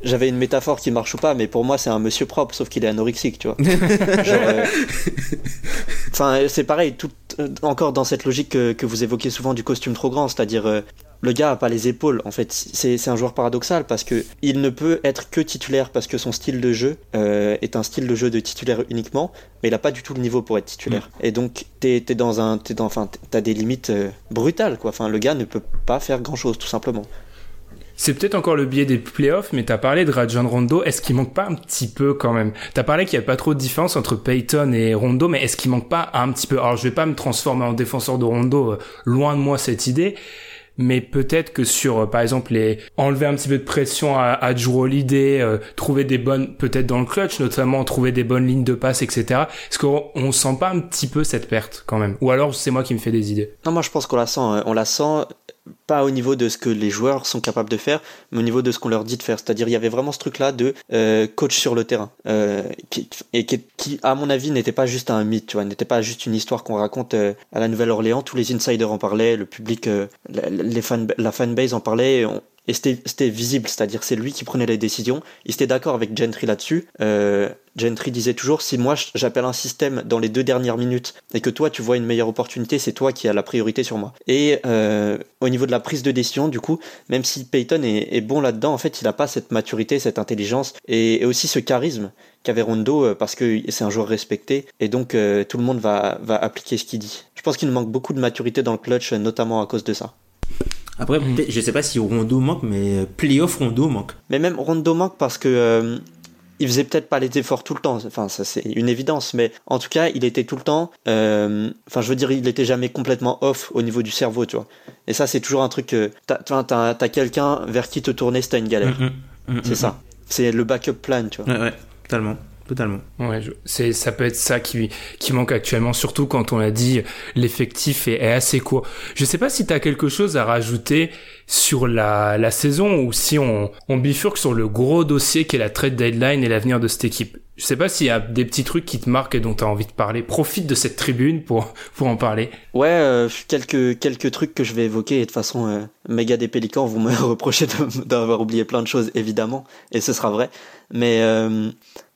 j'avais une métaphore qui marche ou pas, mais pour moi, c'est un monsieur propre, sauf qu'il est anorexique, tu vois. Enfin, c'est pareil, tout, encore dans cette logique que, que vous évoquez souvent du costume trop grand, c'est-à-dire le gars a pas les épaules. En fait, c'est un joueur paradoxal parce que il ne peut être que titulaire parce que son style de jeu euh, est un style de jeu de titulaire uniquement, mais il a pas du tout le niveau pour être titulaire. Et donc t'es es dans un, t'es dans, enfin, t'as des limites euh, brutales quoi. Enfin, le gars ne peut pas faire grand chose tout simplement. C'est peut-être encore le biais des playoffs, mais t'as parlé de Rajon Rondo. Est-ce qu'il manque pas un petit peu quand même? T'as parlé qu'il y a pas trop de différence entre Peyton et Rondo, mais est-ce qu'il manque pas un petit peu? Alors je vais pas me transformer en défenseur de Rondo, euh, loin de moi cette idée. Mais peut-être que sur, euh, par exemple, les enlever un petit peu de pression à, à Drew Holiday, euh, trouver des bonnes, peut-être dans le clutch, notamment trouver des bonnes lignes de passe, etc. Est-ce qu'on on sent pas un petit peu cette perte quand même? Ou alors c'est moi qui me fais des idées? Non, moi je pense qu'on la sent. euh, On la sent pas au niveau de ce que les joueurs sont capables de faire, mais au niveau de ce qu'on leur dit de faire. C'est-à-dire, il y avait vraiment ce truc-là de euh, coach sur le terrain, euh, qui, et qui, à mon avis, n'était pas juste un mythe, tu vois, n'était pas juste une histoire qu'on raconte euh, à la Nouvelle-Orléans. Tous les insiders en parlaient, le public, euh, les fan, la fanbase en parlait. Et c'était visible, c'est-à-dire c'est lui qui prenait les décisions. Il était d'accord avec Gentry là-dessus. Euh, Gentry disait toujours si moi j'appelle un système dans les deux dernières minutes et que toi tu vois une meilleure opportunité, c'est toi qui as la priorité sur moi. Et euh, au niveau de la prise de décision, du coup, même si Peyton est, est bon là-dedans, en fait, il a pas cette maturité, cette intelligence et, et aussi ce charisme qu'avait Rondo euh, parce que c'est un joueur respecté et donc euh, tout le monde va, va appliquer ce qu'il dit. Je pense qu'il manque beaucoup de maturité dans le clutch, euh, notamment à cause de ça. Après, peut-être- je sais pas si Rondo manque, mais euh, playoff Rondo manque. Mais même Rondo manque parce que euh, il faisait peut-être pas les efforts tout le temps. Enfin, ça c'est une évidence, mais en tout cas, il était tout le temps. euh, Enfin, je veux dire, il était jamais complètement off au niveau du cerveau, tu vois. Et ça, c'est toujours un truc. que T'as t'as- t'as- quelqu'un vers qui te tourner si t'as une galère. Mm, mm, mm, C'est mm, ça. C'est le backup plan, tu vois. Ouais, ouais, totalement. Totalement. Ouais, je- c'est ça peut être ça qui qui manque actuellement, surtout quand on a dit l'effectif est, est assez court. Je sais pas si tu as quelque chose à rajouter sur la saison ou si on on bifurque sur le gros dossier qui est la trade deadline et l'avenir de cette équipe. Je sais pas s'il y a des petits trucs qui te marquent et dont tu as envie de parler. Profite de cette tribune pour pour en parler. Ouais, euh, quelques, quelques trucs que je vais évoquer. Et de toute façon, euh, méga des pélicans vont me reprocher de- d'avoir oublié plein de choses, évidemment. Et ce sera vrai. Mais euh,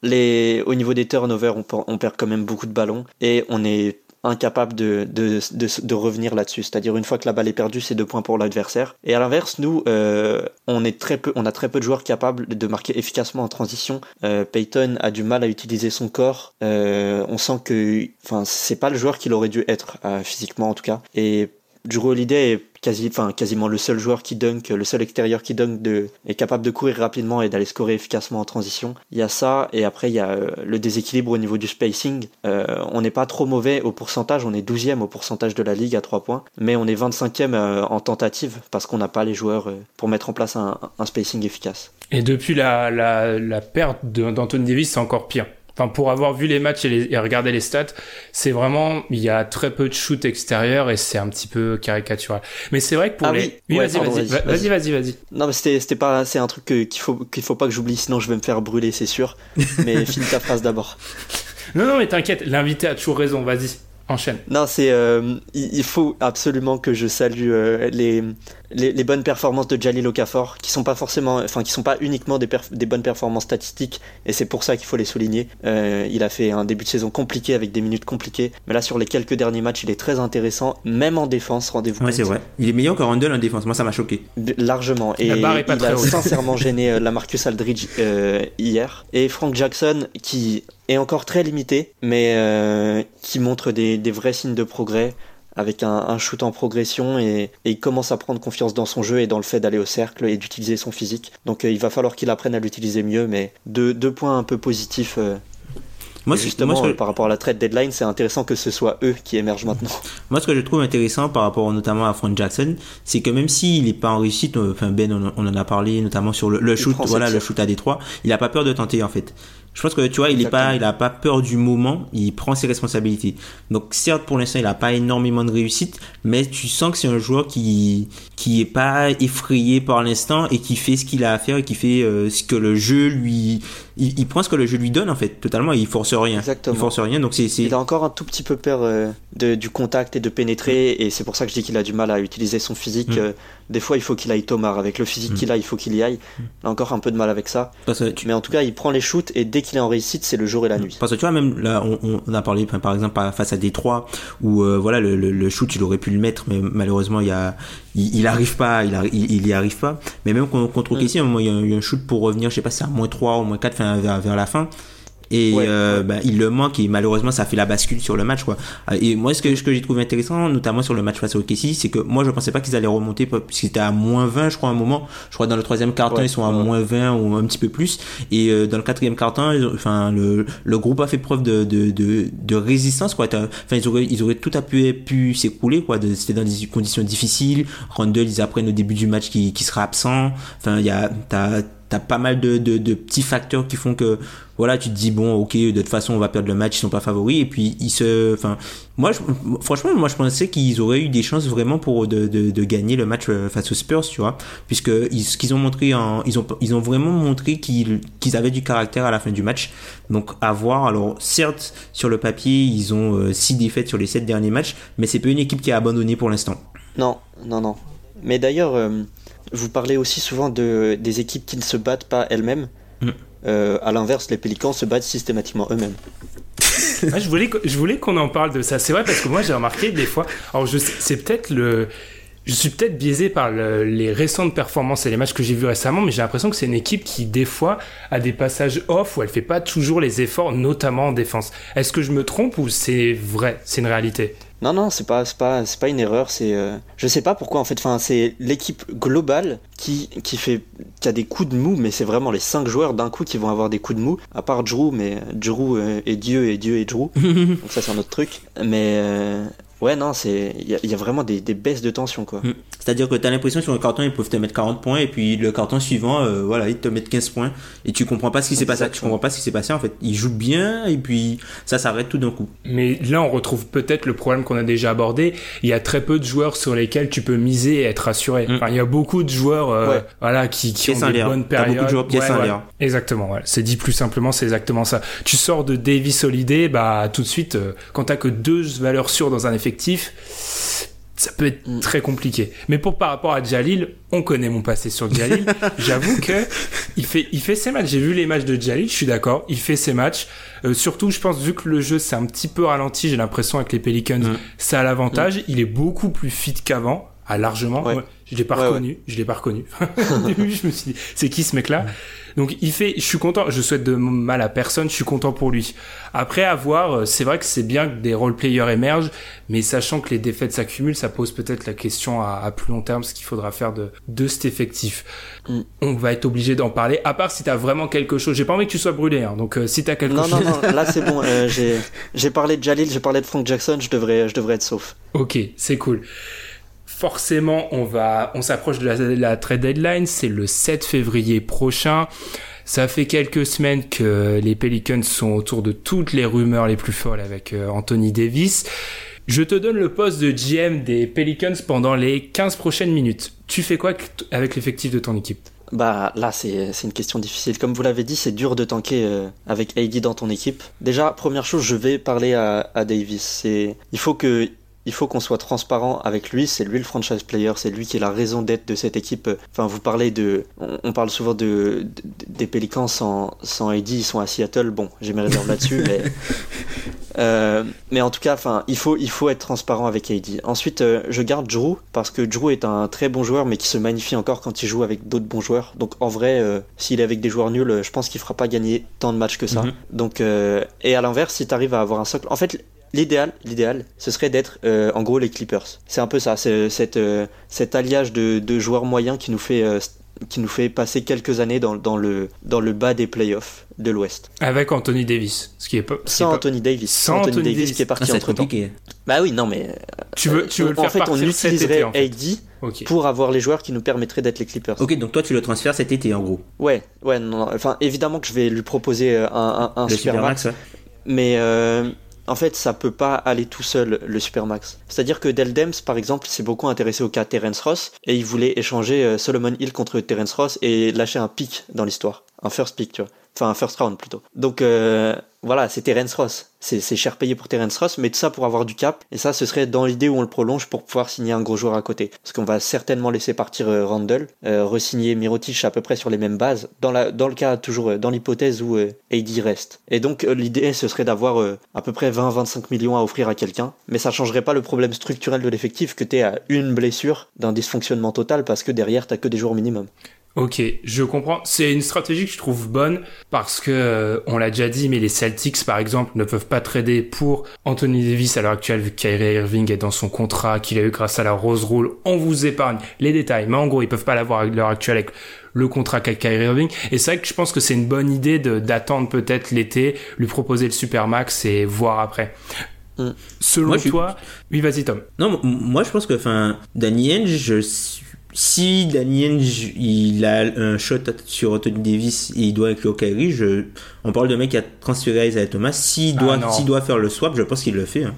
les, au niveau des turnovers, on perd quand même beaucoup de ballons. Et on est incapable de, de, de, de revenir là-dessus. C'est-à-dire une fois que la balle est perdue, c'est deux points pour l'adversaire. Et à l'inverse, nous, euh, on est très peu, on a très peu de joueurs capables de marquer efficacement en transition. Euh, Peyton a du mal à utiliser son corps. Euh, on sent que, enfin, c'est pas le joueur qu'il aurait dû être euh, physiquement en tout cas. Et Drew Holiday est quasiment le seul joueur qui dunk, le seul extérieur qui dunk de, est capable de courir rapidement et d'aller scorer efficacement en transition. Il y a ça, et après il y a euh, le déséquilibre au niveau du spacing. Euh, on n'est pas trop mauvais au pourcentage, on est 12e au pourcentage de la ligue à 3 points, mais on est 25e euh, en tentative parce qu'on n'a pas les joueurs pour mettre en place un, spacing efficace. Et depuis la la, la perte d'Anthony Davis, c'est encore pire. Enfin, pour avoir vu les matchs et, les, et regarder les stats, c'est vraiment il y a très peu de shoot extérieur et c'est un petit peu caricatural. Mais c'est vrai que pour Ah les oui, ouais, vas-y, vas-y, vas-y, vas-y. Non, mais c'était, c'était pas, c'est un truc qu'il faut, qu'il faut pas que j'oublie, sinon je vais me faire brûler, c'est sûr. Mais finis ta phrase d'abord. Non, non, mais t'inquiète, l'invité a toujours raison. Vas-y, enchaîne. Non, c'est, euh, il, faut absolument que je salue euh, les, les, les bonnes performances de Jalil Okafor, qui sont pas forcément, enfin, qui sont pas uniquement des, perf- des bonnes performances statistiques, et c'est pour ça qu'il faut les souligner. Euh, il a fait un début de saison compliqué avec des minutes compliquées, mais là sur les quelques derniers matchs, il est très intéressant, même en défense. Rendez-vous Ouais, c'est vrai. Il est meilleur que Randall en défense. Moi, ça m'a choqué. Largement et La barre est pas il très a haute. sincèrement gêné euh, la Marcus Aldridge euh, hier et Frank Jackson qui est encore très limité mais euh, qui montre des, des vrais signes de progrès avec un, un shoot en progression et, et il commence à prendre confiance dans son jeu et dans le fait d'aller au cercle et d'utiliser son physique. Donc euh, il va falloir qu'il apprenne à l'utiliser mieux mais deux, deux points un peu positifs euh, Moi, justement moi, par rapport à la trade deadline c'est intéressant que ce soit eux qui émergent maintenant. Moi, ce que je trouve intéressant par rapport notamment à Frank Jackson, c'est que même s'il n'est pas en réussite, enfin Ben, on, on en a parlé notamment sur le, le shoot, voilà, le shoot à Détroit, il a pas peur de tenter en fait. Je pense que tu vois, il est pas, il a pas peur du moment, il prend ses responsabilités. Donc certes, pour l'instant, il a pas énormément de réussite, mais tu sens que c'est un joueur qui qui est pas effrayé par l'instant et qui fait ce qu'il a à faire et qui fait euh, ce que le jeu lui, il, il prend ce que le jeu lui donne en fait, totalement. Il force rien, Exactement. il force rien. Donc c'est Il a encore un tout petit peu peur euh, de, du contact et de pénétrer, et c'est pour ça que je dis qu'il a du mal à utiliser son physique. Mm. Euh, des fois, il faut qu'il aille Tomar. Avec le physique qu'il a, il faut qu'il y aille. Il a encore un peu de mal avec ça. parce que tu- Mais en tout cas, il prend les shoots, et dès qu'il est en réussite, c'est le jour et la nuit. Parce que tu vois, même là, on, a parlé par exemple face à Détroit, où euh, voilà, le, le, le shoot, il aurait pu le mettre, mais malheureusement, il y a, il, il arrive pas, il, arri- il, il y arrive pas. Mais même contre, Mm. Moment, il y, a un, shoot pour revenir, je sais pas, c'est à moins 3 ou moins 4 enfin, vers, vers la fin. Et Ouais, euh, bah, il le manque et malheureusement ça fait la bascule sur le match quoi. Et moi ce que, ce que j'ai trouvé intéressant notamment sur le match face au OKC c'est que moi je pensais pas qu'ils allaient remonter puisqu'ils étaient à moins 20 je crois à un moment. Je crois dans le troisième quart-temps Ouais, ils sont à ouais. moins 20 ou un petit peu plus et euh, dans le quatrième ont- enfin le, le groupe a fait preuve de, de, de, de résistance quoi. Enfin ils auraient ils auraient tout à pu, pu s'écrouler quoi. C'était dans des conditions difficiles. Randall ils apprennent au début du match qui, qui sera absent. Enfin il y a t'as t'as pas mal de, de, de petits facteurs qui font que voilà tu te dis bon ok de toute façon on va perdre le match ils sont pas favoris et puis ils se enfin moi je, franchement moi je pensais qu'ils auraient eu des chances vraiment pour de, de, gagner le match euh, face aux Spurs tu vois. Puisque ils, ce qu'ils ont montré en, ils ont ils ont vraiment montré qu'ils qu'ils avaient du caractère à la fin du match. Donc à voir. Alors certes sur le papier ils ont euh, six défaites sur les sept derniers matchs mais c'est pas une équipe qui a abandonné pour l'instant. Non, non, non. Mais d'ailleurs, euh, vous parlez aussi souvent de, des équipes qui ne se battent pas elles-mêmes. Mm. Euh, à l'inverse, les Pélicans se battent systématiquement eux-mêmes. Ah, je voulais, je voulais qu'on en parle de ça. C'est vrai parce que moi j'ai remarqué des fois. Alors je c'est peut-être le. Je suis peut-être biaisé par le- les récentes performances et les matchs que j'ai vus récemment, mais j'ai l'impression que c'est une équipe qui des fois a des passages off où elle fait pas toujours les efforts, notamment en défense. Est-ce que je me trompe ou c'est vrai, c'est une réalité? Non, non, c'est pas, c'est pas, c'est pas une erreur. C'est, euh, je sais pas pourquoi en fait. Enfin, c'est l'équipe globale qui, qui fait, qui a des coups de mou, mais c'est vraiment les cinq joueurs d'un coup qui vont avoir des coups de mou. À part Drew, mais Drew euh, est Dieu et Dieu est Drew. Donc ça c'est un autre truc. Mais euh, ouais, non, c'est, il y, a- il y a vraiment des, des baisses de tension quoi. Mm. C'est-à-dire que t'as l'impression sur un carton ils peuvent te mettre 40 points et puis le carton suivant euh, voilà ils te mettent 15 points et tu comprends pas ce qui s'est passé tu comprends pas ce qui s'est passé en fait ils jouent bien et puis ça s'arrête tout d'un coup Mais là, on retrouve peut-être le problème qu'on a déjà abordé. Il y a très peu de joueurs sur lesquels tu peux miser et être rassuré. Mm. Enfin, il y a beaucoup de joueurs, euh, Ouais. voilà, qui, qui ont des bonnes T'as beaucoup de périodes. joueurs Ouais, ouais. Exactement. Ouais. C'est dit plus simplement, c'est exactement ça. Tu sors de Davis Holiday, bah tout de suite, euh, quand t'as que deux valeurs sûres dans un effectif. Ça peut être Mm. très compliqué. Mais pour par rapport à Jalil, on connaît mon passé sur Jalil. J'avoue que il fait, il fait ses matchs. J'ai vu les matchs de Jalil, je suis d'accord. Il fait ses matchs. Euh, surtout, je pense, vu que le jeu s'est un petit peu ralenti, j'ai l'impression avec les Pelicans, Mm. ça a l'avantage. Il est beaucoup plus fit qu'avant, à largement. Ouais. Ouais, je l'ai pas Ouais, reconnu. Je l'ai pas reconnu. Je me suis dit, c'est qui ce mec-là? Donc, il fait. Je suis content. Je souhaite de mal à personne. Je suis content pour lui. Après, à voir. euh, C'est vrai que c'est bien que des role players émergent, mais sachant que les défaites s'accumulent, ça pose peut-être la question à, à plus long terme, ce qu'il faudra faire de de cet effectif. Mm. On va être obligé d'en parler. À part si t'as vraiment quelque chose. J'ai pas envie que tu sois brûlé. Hein, donc, euh, si t'as quelque Non, chose. non, non, là c'est bon. euh, j'ai, j'ai parlé de Jalil, j'ai parlé de Frank Jackson, je devrais, je devrais être sauf. Ok, c'est cool. Forcément, on va, on s'approche de la, trade deadline. C'est le 7 février prochain. Ça fait quelques semaines que les Pelicans sont autour de toutes les rumeurs les plus folles avec euh, Anthony Davis. Je te donne le poste de GM des Pelicans pendant les 15 prochaines minutes. Tu fais quoi avec l'effectif de ton équipe? Bah là c'est, une question difficile. Comme vous l'avez dit, c'est dur de tanker euh, avec AD dans ton équipe. Déjà, première chose, je vais parler à, Davis. Il faut que il faut qu'on soit transparent avec lui, c'est lui le franchise player, c'est lui qui est la raison d'être de cette équipe. Enfin, vous parlez de. On, parle souvent de, de- des Pélicans sans, sans AD, ils sont à Seattle. Bon, j'ai mes réserves là-dessus, mais. Euh, mais en tout cas, enfin, il faut, il faut être transparent avec AD. Ensuite, euh, je garde Drew parce que Drew est un très bon joueur, mais qui se magnifie encore quand il joue avec d'autres bons joueurs. Donc en vrai, euh, s'il est avec des joueurs nuls, je pense qu'il fera pas gagner tant de matchs que ça. Mhm. Donc et à l'inverse, si tu arrives à avoir un socle, en fait, l'idéal, l'idéal, ce serait d'être euh, en gros les Clippers. C'est un peu ça, c'est cette, euh, cet alliage de, de joueurs moyens qui nous fait euh, qui nous fait passer quelques années dans, dans le dans le bas des playoffs de l'Ouest. Avec Anthony Davis, ce qui est pas. Sans pas- Anthony Davis. Sans Anthony Davis. qui est Ah, parti c'est entre temps. Bah oui, non mais Tu veux, tu veux le en faire fait, on partir utiliserait été, en fait. AD pour avoir les joueurs qui nous permettraient d'être les Clippers. ok donc toi tu le transfères cet été en gros Ouais, ouais, non, non, enfin évidemment que je vais lui proposer euh, un, un, un le Supermax, Supermax ouais. mais euh, en fait ça peut pas aller tout seul le Supermax. C'est-à-dire que Del Dems par exemple s'est beaucoup intéressé au cas Terence Ross et il voulait échanger euh, Solomon Hill contre Terence Ross et lâcher un pick dans l'histoire, un first pick tu vois, enfin un first round plutôt. Donc euh, voilà, c'est Terence Ross, c'est cher payé pour Terence Ross, mais tout ça pour avoir du cap. Et ça ce serait dans l'idée où on le prolonge pour pouvoir signer un gros joueur à côté, parce qu'on va certainement laisser partir euh, Randall, euh, re-signer Mirotic à peu près sur les mêmes bases, dans le cas toujours euh, dans l'hypothèse où euh, AD reste. Et donc euh, l'idée ce serait d'avoir à peu près 20-25 millions à offrir à quelqu'un, mais ça changerait pas le problème structurel de l'effectif que t'es à une blessure d'un dysfonctionnement total parce que derrière t'as que des joueurs minimum. Ok, je comprends. C'est une stratégie que je trouve bonne parce que euh, on l'a déjà dit, mais les Celtics, par exemple, ne peuvent pas trader pour Anthony Davis à l'heure actuelle vu que Kyrie Irving est dans son contrat qu'il a eu grâce à la Rose Rule. On vous épargne les détails, mais en gros, ils peuvent pas l'avoir à l'heure actuelle avec le contrat qu'a Kyrie Irving. Et c'est vrai que je pense que c'est une bonne idée de- d'attendre peut-être l'été, lui proposer le Supermax et voir après. Mm. Selon Moi, je suis- toi, oui, vas-y Tom. Non, moi je pense que enfin Danny Ainge, je- si Danny il a un shot sur Anthony Davis et il doit inclure Kyrie, je, on parle de mec qui a transféré Isaiah Thomas. S'il Ah, doit, non. s'il doit faire le swap, je pense qu'il le fait. hein.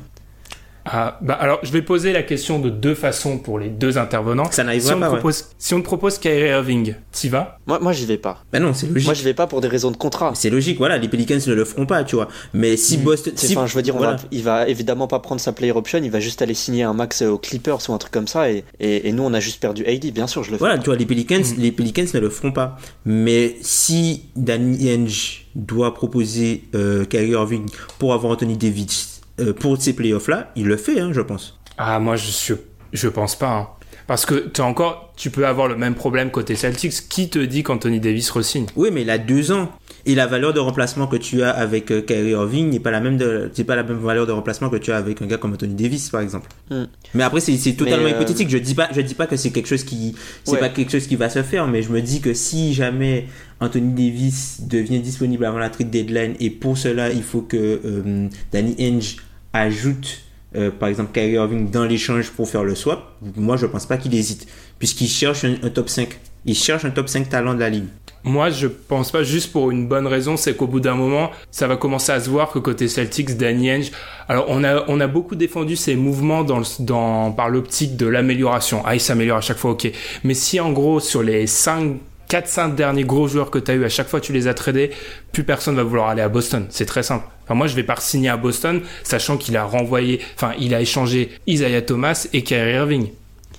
Ah, bah alors, je vais poser la question de deux façons pour les deux intervenants. Ça si on, pas, ouais. propose, si on te propose Kyrie Irving, t'y vas? Moi moi j'y vais pas. Bah non, c'est logique. Moi j'y vais pas pour des raisons de contrat. C'est logique, voilà, les Pelicans ne le feront pas, tu vois. Mais si Boston, C'est- si, Enfin, je veux dire, on voilà. va, il va évidemment pas prendre sa player option, il va juste aller signer un max aux Clippers ou un truc comme ça, et, et, et nous on a juste perdu AD, bien sûr, je le fais. Voilà, tu vois, les Pelicans, Mm. les Pelicans ne le feront pas. Mais si Danny Ainge doit proposer euh, Kyrie Irving pour avoir Anthony Davis euh, pour ces playoffs-là, il le fait, hein, je pense. Ah, moi, je suis, je pense pas. hein. Parce que t'as encore, tu peux avoir le même problème côté Celtics. Qui te dit qu'Anthony Davis resigne? Oui, mais il a deux ans. Et la valeur de remplacement que tu as avec euh, Kyrie Irving n'est pas la même de, c'est pas la même valeur de remplacement que tu as avec un gars comme Anthony Davis, par exemple. Hmm. Mais après, c'est, c'est totalement Mais, euh, hypothétique. Je dis pas, je dis pas que c'est quelque chose qui, c'est Ouais. pas quelque chose qui va se faire, mais je me dis que si jamais Anthony Davis devient disponible avant la trade deadline et pour cela, il faut que euh, Danny Ainge ajoute euh, par exemple Kyrie Irving dans l'échange pour faire le swap, moi je pense pas qu'il hésite puisqu'il cherche un, top 5. Il cherche un top 5 talent de la ligue. Moi, je pense pas juste pour une bonne raison, c'est qu'au bout d'un moment, ça va commencer à se voir que côté Celtics, Danny Ainge, alors on a on a beaucoup défendu ces mouvements dans le, dans par l'optique de l'amélioration. Ah, il s'améliore à chaque fois, ok. Mais si en gros sur les 5 4 5 derniers gros joueurs que tu as eu à chaque fois tu les as tradés, plus personne va vouloir aller à Boston. C'est très simple. Enfin, moi, je vais pas signer à Boston, sachant qu'il a renvoyé, enfin, il a échangé Isaiah Thomas et Kyrie Irving.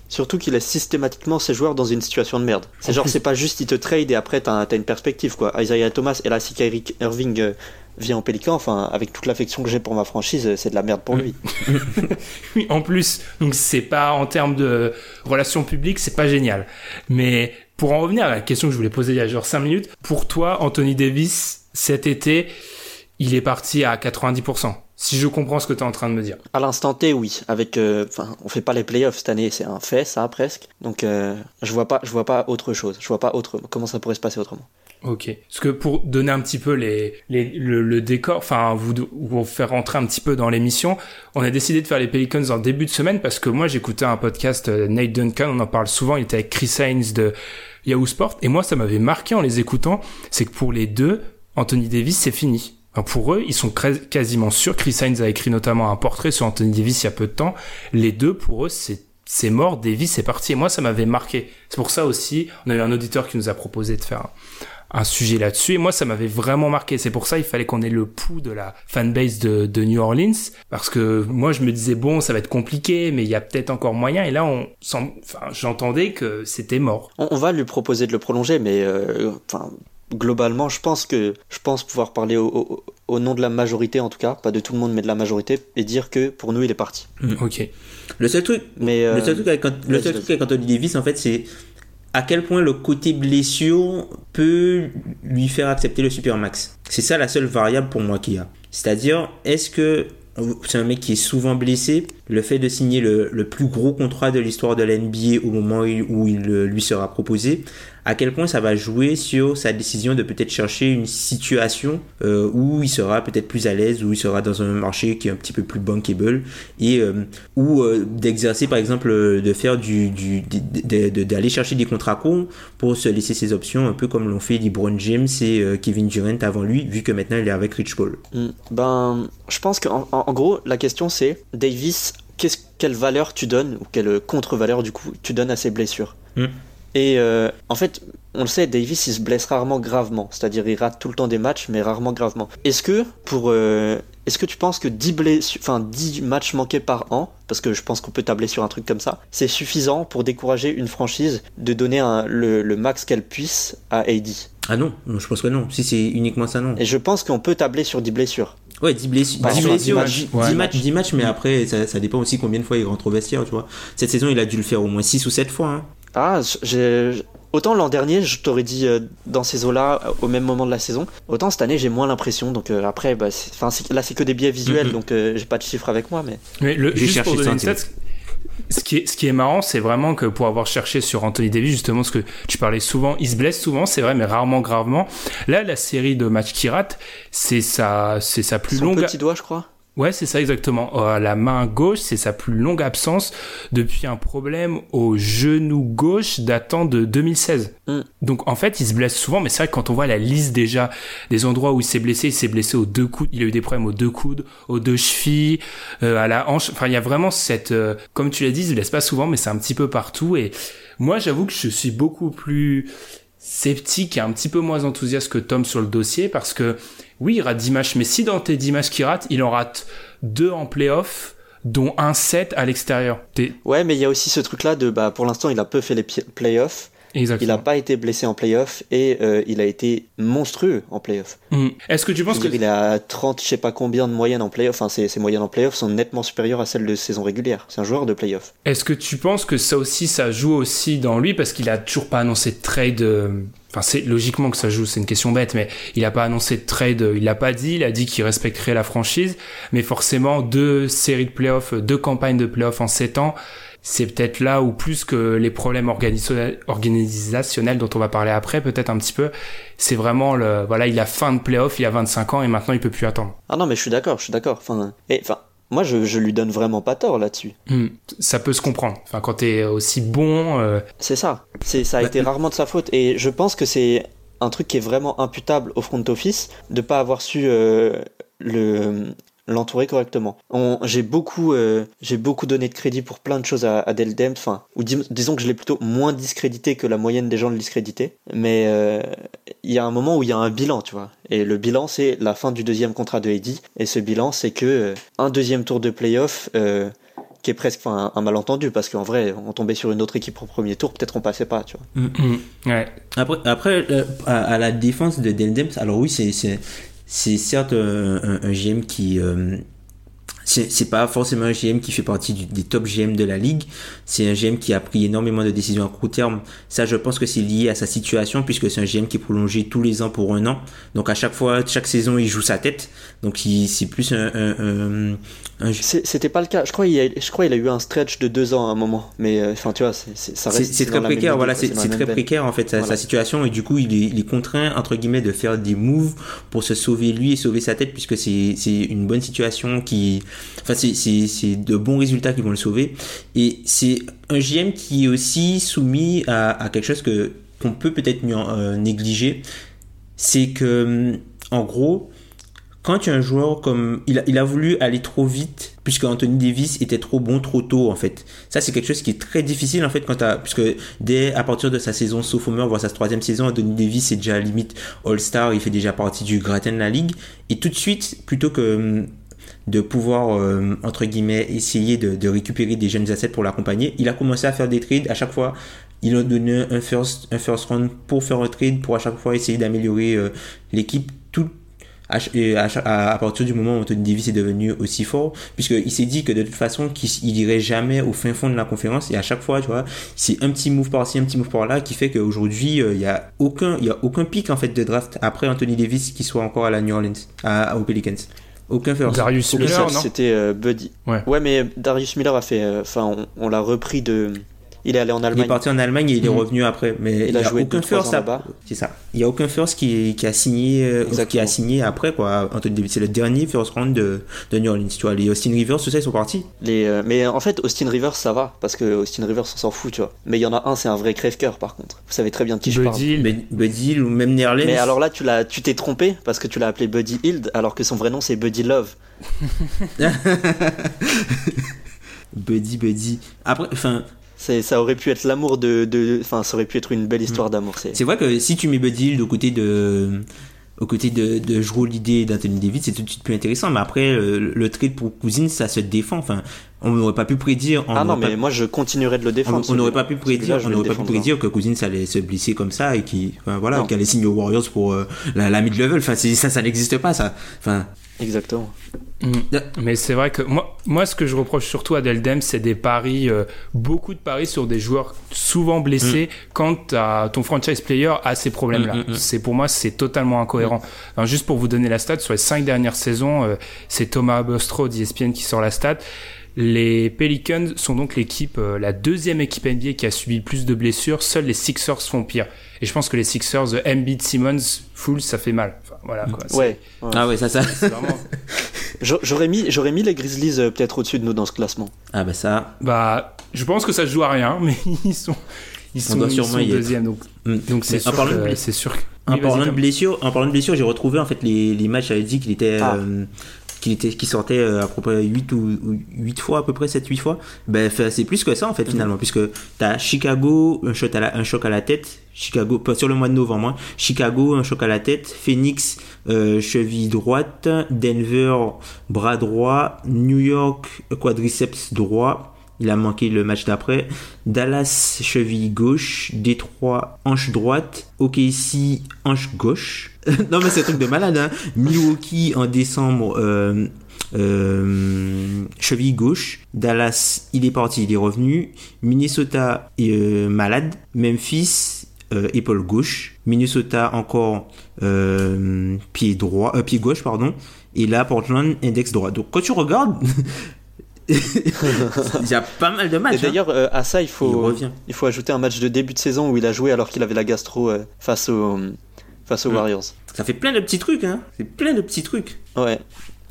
Surtout qu'il laisse systématiquement ses joueurs dans une situation de merde. C'est En genre, c'est pas juste il te trade et après t'as t'as une perspective quoi. Isaiah Thomas et là si Kyrie Irving euh, vient en Pélican, enfin avec toute l'affection que j'ai pour ma franchise, euh, c'est de la merde pour lui. Oui, en plus, donc c'est pas en termes de relations publiques, c'est pas génial. Mais pour en revenir à la question que je voulais poser il y a genre 5 minutes, pour toi, Anthony Davis, cet été, il est parti à 90%. Si je comprends ce que tu es en train de me dire. À l'instant T, oui. Avec, euh, enfin, on fait pas les playoffs cette année, c'est un fait, ça presque. Donc, euh, je vois pas, je vois pas autre chose. Je vois pas autre, comment ça pourrait se passer autrement. Ok. Parce que pour donner un petit peu les, les le, le décor, enfin vous vous faire rentrer un petit peu dans l'émission, on a décidé de faire les Pelicans en début de semaine parce que moi j'écoutais un podcast euh, Nate Duncan, on en parle souvent, il était avec Chris Haynes de Yahoo Sport et moi ça m'avait marqué en les écoutant, c'est que pour les deux, Anthony Davis c'est fini. Pour eux, ils sont quasiment sûrs. Chris Haynes a écrit notamment un portrait sur Anthony Davis il y a peu de temps. Les deux, pour eux, c'est mort, Davis c'est parti. Et moi, ça m'avait marqué. C'est pour ça aussi, on a eu un auditeur qui nous a proposé de faire un, sujet là-dessus. Et moi, ça m'avait vraiment marqué. C'est pour ça il fallait qu'on ait le pouls de la fanbase de, de New Orleans. Parce que moi, je me disais, bon, ça va être compliqué, mais il y a peut-être encore moyen. Et là, on enfin, j'entendais que c'était mort. On, on va lui proposer de le prolonger, mais euh, enfin, globalement, je pense que je pense pouvoir parler au, au- au nom de la majorité en tout cas, pas de tout le monde, mais de la majorité, et dire que pour nous, il est parti. Ok. Le seul truc, Mais euh, le seul truc avec, le seul truc avec Anthony Davis, en fait, c'est à quel point le côté blessure peut lui faire accepter le supermax. C'est ça la seule variable pour moi qu'il y a. C'est-à-dire, est-ce que c'est un mec qui est souvent blessé, le fait de signer le, plus gros contrat de l'histoire de la NBA au moment où il, lui sera proposé, à quel point ça va jouer sur sa décision de peut-être chercher une situation euh, où il sera peut-être plus à l'aise, où il sera dans un marché qui est un petit peu plus bankable et euh, ou euh, d'exercer par exemple de faire d'aller chercher des contrats courts pour se laisser ses options un peu comme l'ont fait LeBron James et Kevin Durant avant lui vu que maintenant il est avec Rich Paul. Hmm. Ben, je pense qu'en en, en gros, la question c'est Davis, qu'est-ce, quelle valeur tu donnes, ou quelle contre-valeur du coup tu donnes à ses blessures Hmm. Et euh, en fait, on le sait, Davis il se blesse rarement gravement, c'est-à-dire il rate tout le temps des matchs, mais rarement gravement. Est-ce que pour. euh, est-ce que tu penses que 10, blessu- enfin, 10 matchs manqués par an, parce que je pense qu'on peut tabler sur un truc comme ça, c'est suffisant pour décourager une franchise de donner un- le, le max qu'elle puisse à AD Ah non, non, je pense que non. Si c'est uniquement ça, non. Et je pense qu'on peut tabler sur 10 blessures. Ouais, 10 blessures, Par 10 exemple, blessures, 10 matchs. 10, Ouais. matchs, 10 matchs, mais après, ça, ça dépend aussi combien de fois il rentre au vestiaire, tu vois. Cette saison, il a dû le faire au moins 6 ou 7 fois. Hein. Ah, j'ai... Autant l'an dernier, je t'aurais dit euh, dans ces eaux-là, euh, au même moment de la saison. Autant cette année, j'ai moins l'impression. Donc euh, après, bah, c'est- enfin, c'est- là, c'est que des biais visuels, Mhm. donc euh, j'ai pas de chiffres avec moi. Mais Mais le, J'ai juste cherché pour donner une stat, ce qui est, ce qui est marrant, c'est vraiment que pour avoir cherché sur Anthony Davis, justement, ce que tu parlais souvent, il se blesse souvent, c'est vrai, mais rarement gravement. Là, la série de matchs qu'il rate, c'est sa, c'est sa plus son longue. petit doigt, je crois. Ouais, c'est ça exactement. Euh, la main gauche, c'est sa plus longue absence depuis un problème au genou gauche datant de 2016. Mm. Donc en fait, il se blesse souvent, mais c'est vrai que quand on voit la liste déjà des endroits où il s'est blessé, il s'est blessé aux deux coudes, il a eu des problèmes aux deux coudes, aux deux chevilles, euh, à la hanche. Enfin, il y a vraiment cette, euh, comme tu l'as dit, il se blesse pas souvent, mais c'est un petit peu partout. Et moi, j'avoue que je suis beaucoup plus sceptique et un petit peu moins enthousiaste que Tom sur le dossier parce que oui, il rate 10 matchs, mais si dans tes 10 matchs qu'il rate, il en rate deux en playoff, dont un 7 à l'extérieur. Ouais, mais il y a aussi ce truc-là de, bah, pour l'instant, il a peu fait les playoffs. Exactement. Il n'a pas été blessé en playoff et euh, il a été monstrueux en playoff. Mm. Est-ce que tu penses que Il a 30, je sais pas combien de moyenne en playoff. Enfin, ses, ses moyennes en playoff sont nettement supérieures à celles de saison régulière. C'est un joueur de playoff. est-ce que tu penses que ça aussi ça joue aussi dans lui parce qu'il a toujours pas annoncé de trade euh, Enfin, c'est logiquement que ça joue, c'est une question bête, mais il a pas annoncé de trade, il l'a pas dit, il a dit qu'il respecterait la franchise, mais forcément deux séries de playoffs, deux campagnes de playoffs en sept ans, c'est peut-être là où plus que les problèmes organisationnels dont on va parler après, peut-être un petit peu, c'est vraiment le, voilà, il a fin de playoff, il a 25 ans et maintenant il peut plus attendre. Ah non, mais je suis d'accord, je suis d'accord. Enfin, enfin, moi, je, je lui donne vraiment pas tort là-dessus. Hmm. Ça peut se comprendre. Enfin, quand t'es aussi bon, euh, C'est ça. C'est, ça a Bah, été rarement de sa faute. Et je pense que c'est un truc qui est vraiment imputable au front office de pas avoir su euh, le l'entourer correctement. On- j'ai beaucoup euh, j'ai beaucoup donné de crédit pour plein de choses à, à Del Dent, enfin ou dis- disons que je l'ai plutôt moins discrédité que la moyenne des gens le discréditaient. Mais euh, il y a un moment où il y a un bilan, tu vois. Et le bilan c'est la fin du deuxième contrat de Eddie. Et ce bilan c'est que euh, un deuxième tour de playoff euh, qui est presque un, un malentendu parce qu'en vrai on tombait sur une autre équipe au premier tour peut-être on passait pas tu vois hmm, ouais. Après, après euh, à, à la défense de Deldems, alors oui, c'est c'est certes un, un- un GM qui euh, c'est pas forcément un GM qui fait partie du- des top GM de la ligue. C'est un GM qui a pris énormément de décisions à court terme. Ça, je pense que c'est lié à sa situation puisque c'est un GM qui est prolongé tous les ans pour un an. Donc à chaque fois, chaque saison, il joue sa tête. Donc c'est plus un, un, un- un- C'était pas le cas. Je crois il a, je crois il a eu un stretch de deux ans à un moment. Mais euh, enfin, tu vois, c'est ça reste. c'est très précaire, voilà, c'est très précaire en fait sa, Voilà. sa situation et du coup il est, il est contraint entre guillemets de faire des moves pour se sauver lui et sauver sa tête puisque c'est une bonne situation qui, enfin c'est de bons résultats qui vont le sauver. Et c'est un GM qui est aussi soumis à, à quelque chose que qu'on peut peut-être euh, négliger, c'est que hum, en gros quand tu as un joueur comme il a, il a voulu aller trop vite puisque Anthony Davis était trop bon trop tôt en fait. Ça c'est quelque chose qui est très difficile en fait quand t'as puisque dès à partir de sa saison sophomore voire sa troisième saison Anthony Davis est déjà limite All Star il fait déjà partie du gratin de la ligue. Et tout de suite plutôt que hum, de pouvoir euh, entre guillemets essayer de, récupérer des jeunes assets pour l'accompagner. Il a commencé à faire des trades. À chaque fois il a donné un first un round pour faire un trade pour à chaque fois essayer d'améliorer euh, l'équipe. Tout à, partir du moment où Anthony Davis est devenu aussi fort, puisqu'il s'est dit que de toute façon, qu'il irait jamais au fin fond de la conférence, et à chaque fois, tu vois, c'est un petit move par-ci, un petit move par-là, qui fait qu'aujourd'hui, euh, il y a aucun, il y a aucun pic, en fait, de draft après Anthony Davis qui soit encore à la New Orleans, à, aux Pelicans. Aucun first. Darius Miller, non C'était euh, Buddy. Ouais. mais Darius Miller a fait. euh, Enfin, on, on l'a repris de. Il est allé en Il est Allemagne. parti en Allemagne et il est Mhm. revenu après, mais il a n'y a, joué aucun first là-bas. C'est ça. Il y a aucun first qui, qui a signé, euh, qui a signé après quoi. C'est le dernier first round de, de New Orleans. Tu vois, les Austin Rivers, tout ça, ils sont partis. Les, euh, mais en fait, Austin Rivers, ça va. Parce que Austin Rivers, on s'en fout, tu vois. Mais il y en a un, c'est un vrai crève-cœur, par contre. Vous savez très bien de qui je parle. Buddy, ou même Nerlens. Mais alors là, tu l'as, tu t'es trompé parce que tu l'as appelé Buddy Hield alors que son vrai nom c'est Buddy Love. Buddy, Buddy. Après, enfin, ça aurait pu être l'amour de, de, enfin, ça aurait pu être une belle histoire d'amour. C'est, c'est vrai que si tu mets Buddy Hield aux côtés de, aux côtés de, de Jrue Holiday et d'Anthony Davis, c'est tout de suite plus intéressant. Mais après, euh, le trade pour Cousine, ça se défend. Enfin, on n'aurait pas pu prédire. on ah non, mais moi je continuerai de le défendre. on n'aurait pas pu prédire, on n'aurait le pas pu prédire que Cousins allait se blesser comme ça et qui, enfin, voilà, qu'elle allait signer aux Warriors pour euh, la, la mid-level. Enfin, ça, ça n'existe pas, ça. Enfin, Exactement. Mm. Mais c'est vrai que moi, moi, ce que je reproche surtout à Deldem, c'est des paris, euh, beaucoup de paris sur des joueurs souvent blessés quand t'as- ton franchise player a ces problèmes-là. Mm, mm. C'est pour moi, c'est totalement incohérent. Alors, juste pour vous donner la stat, sur les cinq dernières saisons, euh, c'est Thomas Bostro d'ESPN qui sort la stat. Les Pelicans sont donc l'équipe, euh, la deuxième équipe NBA qui a subi le plus de blessures. Seuls les Sixers font pire. Et je pense que les Sixers, euh, Embiid, Simmons, Full, ça fait mal. Voilà, quoi. C'est- Ouais. ouais. ah ouais, ça, ça. vraiment- J'aurais mis, j'aurais mis les Grizzlies euh, peut-être au-dessus de nous dans ce classement. Ah bah ça. Bah, je pense que ça se joue à rien, mais ils sont, ils sont, doit ils sont deuxième, donc, Mm. donc c'est sûr, parlant de que- bless- c'est sûr. que- En Oui, parlant de blessure, en parlant de blessure, j'ai retrouvé en fait les, les matchs. J'avais dit qu'il était, Ah. euh, qu'il était, qu'il sortait euh, à peu près 8 ou, ou 8 fois à peu près 7 8 fois. Ben c'est plus que ça en fait finalement puisque t'as Chicago un shot à la, un choc à la tête, Chicago pas sur le mois de novembre, hein. Chicago un choc à la tête, Phoenix euh, cheville droite, Denver bras droit, New York quadriceps droit. Il a manqué le match d'après. Dallas, cheville gauche. Détroit, hanche droite. OKC, hanche gauche. non mais c'est un truc de malade. Hein. Milwaukee en décembre, euh, euh, cheville gauche. Dallas, il est parti, il est revenu. Minnesota, euh, malade. Memphis, épaule gauche. Minnesota encore pied droit, pied gauche pardon. Et là Portland index droit. Donc quand tu regardes, il y a pas mal de Et matchs. hein. d'ailleurs, euh, à ça, il Il faut, revient. il faut ajouter un match de début de saison où il a joué alors qu'il avait la gastro euh, face aux, face aux Mm. Warriors. Ça fait plein de petits trucs, hein. C'est plein de petits trucs. Ouais.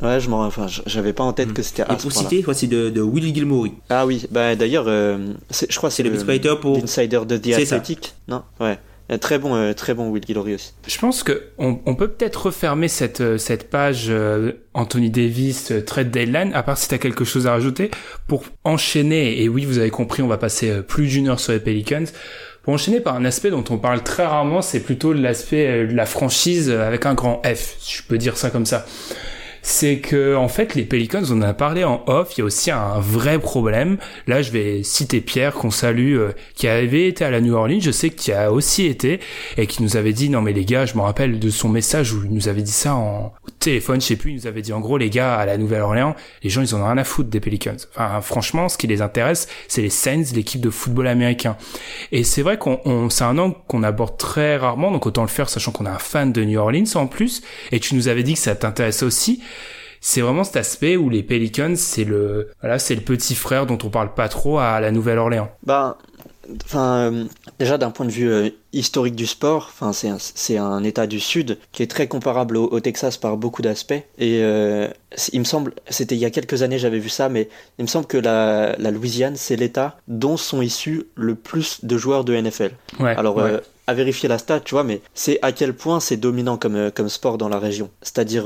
Ouais, je m'en, enfin, j'avais pas en tête que c'était à Mm. Et pour citer, voici de, de Willie Gilmore. Ah oui, bah d'ailleurs, euh, c'est- je crois que C'est le beatwriter pour. l'insider de The C'est ça. Athletic, non? Ouais. Euh, Très bon, euh, très bon Will Guillory aussi. Je pense que on, on peut peut-être refermer cette euh, cette page Anthony Davis trade deadline. À part si t'as quelque chose à rajouter pour enchaîner. Et oui, vous avez compris, on va passer plus d'une heure sur les Pelicans. Pour enchaîner par un aspect dont on parle très rarement, c'est plutôt l'aspect de la franchise avec un grand F, si je peux dire ça comme ça. C'est que en fait les Pelicans, on en a parlé en off, il y a aussi un vrai problème. Là, je vais citer Pierre qu'on salue, euh, qui avait été à la New Orleans, je sais qu'il a aussi été et qui nous avait dit non mais les gars, je me rappelle de son message où il nous avait dit ça en téléphone, je sais plus, il nous avait dit en gros les gars à la Nouvelle-Orléans, les gens ils en ont rien à foutre des Pelicans. Enfin franchement, ce qui les intéresse, c'est les Saints, l'équipe de football américain. Et c'est vrai qu'on on- c'est un angle qu'on aborde très rarement, donc autant le faire sachant qu'on est un fan de New Orleans en plus. Et tu nous avais dit que ça t'intéressait aussi. C'est vraiment cet aspect où les Pelicans, c'est le, voilà, c'est le petit frère dont on parle pas trop à la Nouvelle-Orléans. Bah, enfin, euh, déjà d'un point de vue euh, historique du sport, enfin, c'est un, État du Sud qui est très comparable au, au Texas par beaucoup d'aspects. Et euh, il me semble, c'était il y a quelques années, j'avais vu ça, mais il me semble que la, la Louisiane, c'est l'État dont sont issus le plus de joueurs de NFL. Ouais. Alors, ouais. à vérifier la stat, tu vois, mais c'est à quel point c'est dominant comme, comme sport dans la région. C'est-à-dire,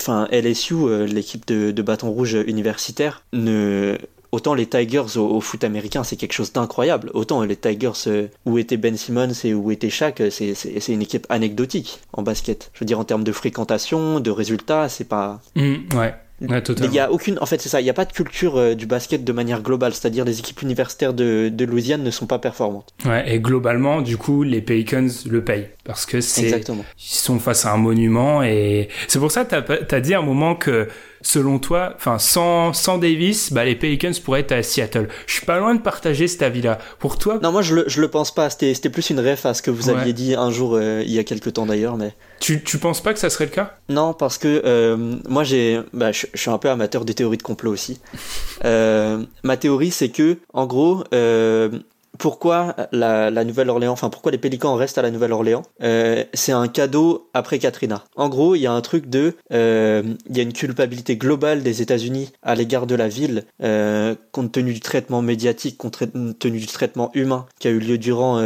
enfin, LSU, l'équipe de, de bâton rouge universitaire, ne. Autant les Tigers au, au foot américain, c'est quelque chose d'incroyable. Autant les Tigers euh, où était Ben Simmons et où était Shaq, euh, c'est une équipe anecdotique en basket. Je veux dire, en termes de fréquentation, de résultats, c'est pas. Mm, ouais. Ouais, il y a aucune, en fait, c'est ça. Il n'y a pas de culture euh, du basket de manière globale. C'est-à-dire, les équipes universitaires de, de Louisiane ne sont pas performantes. Ouais, et globalement, du coup, les Pelicans le payent parce que c'est Exactement. ils sont face à un monument et c'est pour ça que t'as as dit à un moment que selon toi, enfin sans sans Davis, bah les Pelicans pourraient être à Seattle. Je suis pas loin de partager cet avis-là. Pour toi, Non, moi je le, je le pense pas. C'était c'était plus une ref à ce que vous Ouais. aviez dit un jour euh, il y a quelques temps d'ailleurs, mais tu tu penses pas que ça serait le cas? Non parce que euh, moi j'ai, bah, je, je suis un peu amateur des théories de complot aussi. Euh, ma théorie c'est que en gros euh, pourquoi la, Nouvelle-Orléans, enfin pourquoi les Pélicans restent à la Nouvelle-Orléans euh, C'est un cadeau après Katrina. En gros, il y a un truc de, euh, il y a une culpabilité globale des États-Unis à l'égard de la ville, euh, compte tenu du traitement médiatique, compte tenu du traitement humain qui a eu lieu durant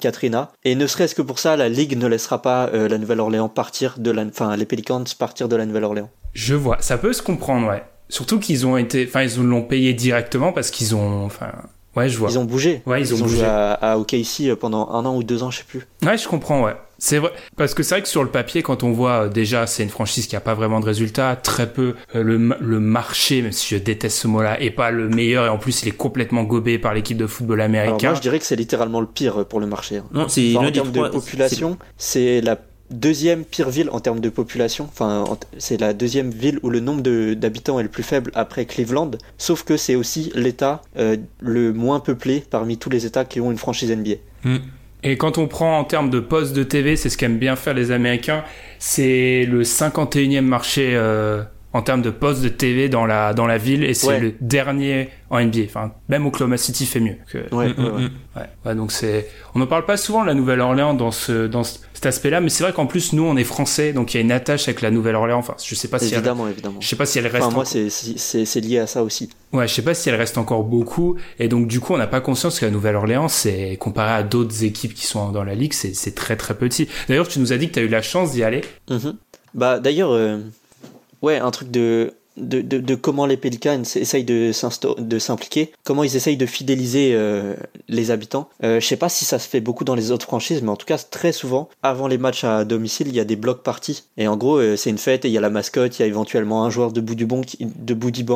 Katrina. Et ne serait-ce que pour ça, la Ligue ne laissera pas la Nouvelle-Orléans partir de la, enfin les Pelicans partir de la Nouvelle-Orléans. Je vois, ça peut se comprendre, ouais. Surtout qu'ils ont été, enfin ils l'ont payé directement parce qu'ils ont, enfin, ouais, je vois. Ils ont bougé. Ouais, ils ont bougé. joué à, à OKC pendant un an ou deux ans, je sais plus. Ouais, je comprends, ouais. C'est vrai, parce que c'est vrai que sur le papier, quand on voit euh, déjà, c'est une franchise qui a pas vraiment de résultats, très peu euh, le, le marché, même si je déteste ce mot-là, est pas le meilleur et en plus il est complètement gobé par l'équipe de football Alors américain. moi, je dirais que c'est littéralement le pire pour le marché. hein. Non, c'est Enfin, en termes de population, c'est la deuxième pire ville en termes de population. Enfin, en- c'est la deuxième ville où le nombre d'habitants est le plus faible après Cleveland. Sauf que c'est aussi l'État euh, le moins peuplé parmi tous les États qui ont une franchise NBA. Et quand on prend en termes de postes de TV, c'est ce qu'aiment bien faire les Américains, c'est le 51e marché euh, en termes de postes de TV dans la, dans la ville et c'est Ouais. le dernier en NBA. Enfin, même Oklahoma City fait mieux. Que... Ouais, Mm, ouais, ouais. Ouais, ouais, donc c'est, on n'en parle pas souvent de la Nouvelle-Orléans dans ce, dans ce- cet aspect-là, mais c'est vrai qu'en plus nous on est français, donc il y a une attache avec la Nouvelle-Orléans. Enfin, je sais pas si elle, Évidemment, évidemment. je sais pas si elle reste. Enfin, moi, c'est- lié à ça aussi. Ouais, je sais pas si elle reste encore beaucoup, et donc du coup on n'a pas conscience que la Nouvelle-Orléans, c'est comparé à d'autres équipes qui sont dans la ligue, c'est c'est très très petit. D'ailleurs, tu nous as dit que tu as eu la chance d'y aller. Mhm. Bah d'ailleurs, euh, ouais, un truc de de, de, de comment les Pelicans essayent de s'impliquer, comment ils essayent de fidéliser euh, les habitants. Euh, je sais pas si ça se fait beaucoup dans les autres franchises, mais en tout cas très souvent, avant les matchs à domicile, il y a des blocs parties. Et en gros, euh, c'est une fête et il y a la mascotte, il y a éventuellement un joueur de bout du qui,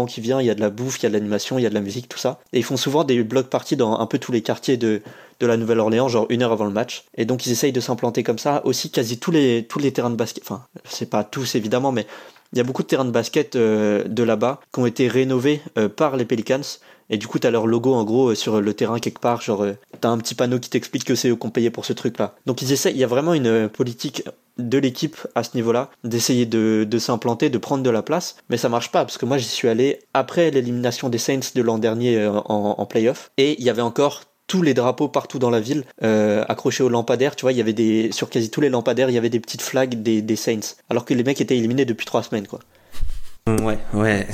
qui vient, il y a de la bouffe, il y a de l'animation, il y a de la musique, tout ça. Et ils font souvent des blocs parties dans un peu tous les quartiers de de la Nouvelle-Orléans, genre une heure avant le match. Et donc ils essayent de s'implanter comme ça. Aussi, quasi tous les, tous les terrains de basket, enfin, c'est pas tous évidemment, mais il y a beaucoup de terrains de basket euh, de là-bas qui ont été rénovés euh, par les Pelicans. Et du coup, t'as leur logo en gros euh, sur le terrain quelque part. Genre, t'as un petit panneau qui t'explique que c'est eux qui ont payé pour ce truc-là. Donc ils essayent, il y a vraiment une politique de l'équipe à ce niveau-là, d'essayer de, de s'implanter, de prendre de la place. Mais ça marche pas, parce que moi j'y suis allé après l'élimination des Saints de l'an dernier en, en playoff. Et il y avait encore tous les drapeaux partout dans la ville euh, accrochés aux lampadaires tu vois il y avait des sur quasi tous les lampadaires il y avait des petites flags des, des Saints alors que les mecs étaient éliminés depuis trois semaines quoi Ouais, ouais.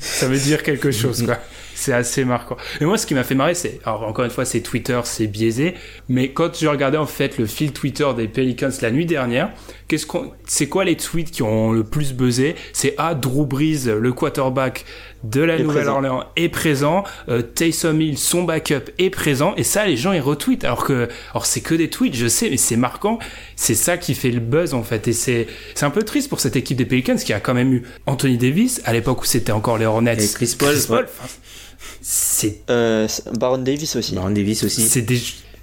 Ça veut dire quelque chose, quoi. C'est assez marquant. Et moi, ce qui m'a fait marrer, c'est, alors encore une fois, c'est Twitter, c'est biaisé, mais quand je regardais en fait le fil Twitter des Pelicans la nuit dernière, qu'est-ce qu'on, c'est quoi les tweets qui ont le plus buzzé? C'est ah, Drew Brees, le quarterback de la Nouvelle-Orléans, est présent. Euh, Taysom Hill, son backup, est présent. Et ça, les gens ils retweetent. Alors que, alors c'est que des tweets, je sais, mais c'est marquant. C'est ça qui fait le buzz en fait. Et c'est, c'est un peu triste pour cette équipe des Pelicans qui a quand même eu Anthony Davis à l'époque où c'était encore les Hornets. Et Chris Paul, c'est euh, Baron Davis aussi. Baron Davis aussi. c'est des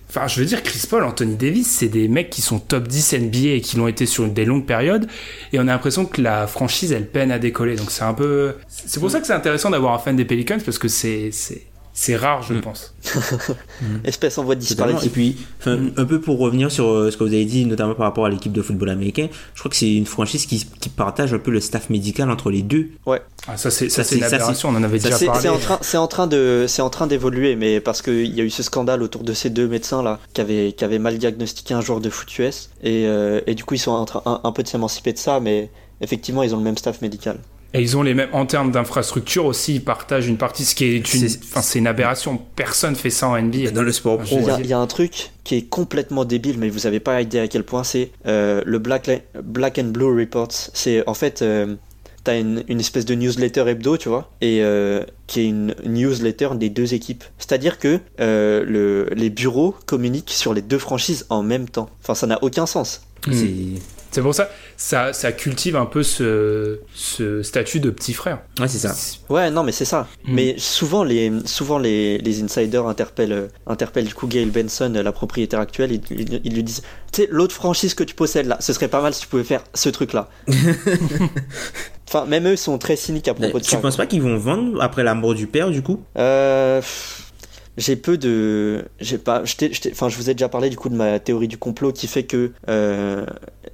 enfin je veux dire Chris Paul Anthony Davis c'est des mecs qui sont top 10 NBA et qui l'ont été sur des longues périodes. Et on a l'impression que la franchise elle peine à décoller. Donc c'est un peu c'est pour ça que c'est intéressant d'avoir un fan des Pelicans parce que c'est c'est c'est rare je Mm. pense. Espèce en voie de disparaître Et puis, un peu pour revenir sur euh, ce que vous avez dit, notamment par rapport à l'équipe de football américain, je crois que c'est une franchise qui, qui partage un peu le staff médical entre les deux. ouais. Ah, ça c'est ça Ça, c'est une c'est- ça, c'est- aberration on en avait ça, déjà c'est parlé. c'est en train c'est en train de c'est en train d'évoluer mais parce qu'il y a eu ce scandale autour de ces deux médecins là qui avaient qui avaient mal diagnostiqué un joueur de foot US et euh, et du coup ils sont en train un, un peu de s'émanciper de ça mais effectivement ils ont le même staff médical et ils ont les mêmes en termes d'infrastructure aussi ils partagent une partie ce qui est une enfin c'est une aberration personne fait ça en NBA Dans le sport pro, Il y, a, y un truc qui est complètement débile, mais vous avez pas idée à quel point c'est euh, le Black, Black and Blue Reports. C'est en fait, euh, t'as une, une espèce de newsletter hebdo, tu vois, et euh, qui est une newsletter des deux équipes. C'est-à-dire que euh, le, les bureaux communiquent sur les deux franchises en même temps. Enfin, ça n'a aucun sens. Mm. C'est pour ça ça ça cultive un peu ce ce statut de petit frère ouais, c'est ça. Ouais, non, mais c'est ça. Mm. Mais souvent, les, souvent les, les insiders interpellent, interpellent du coup Gail Benson, la propriétaire actuelle. Ils, ils- ils lui disent Tu sais, l'autre franchise que tu possèdes là, ce serait pas mal si tu pouvais faire ce truc-là. enfin, même eux sont très cyniques à propos de Tu ça. penses pas qu'ils vont vendre après la mort du père, du coup? Euh, pff, j'ai peu de j'ai pas enfin je vous ai déjà parlé du coup de ma théorie du complot qui fait que euh,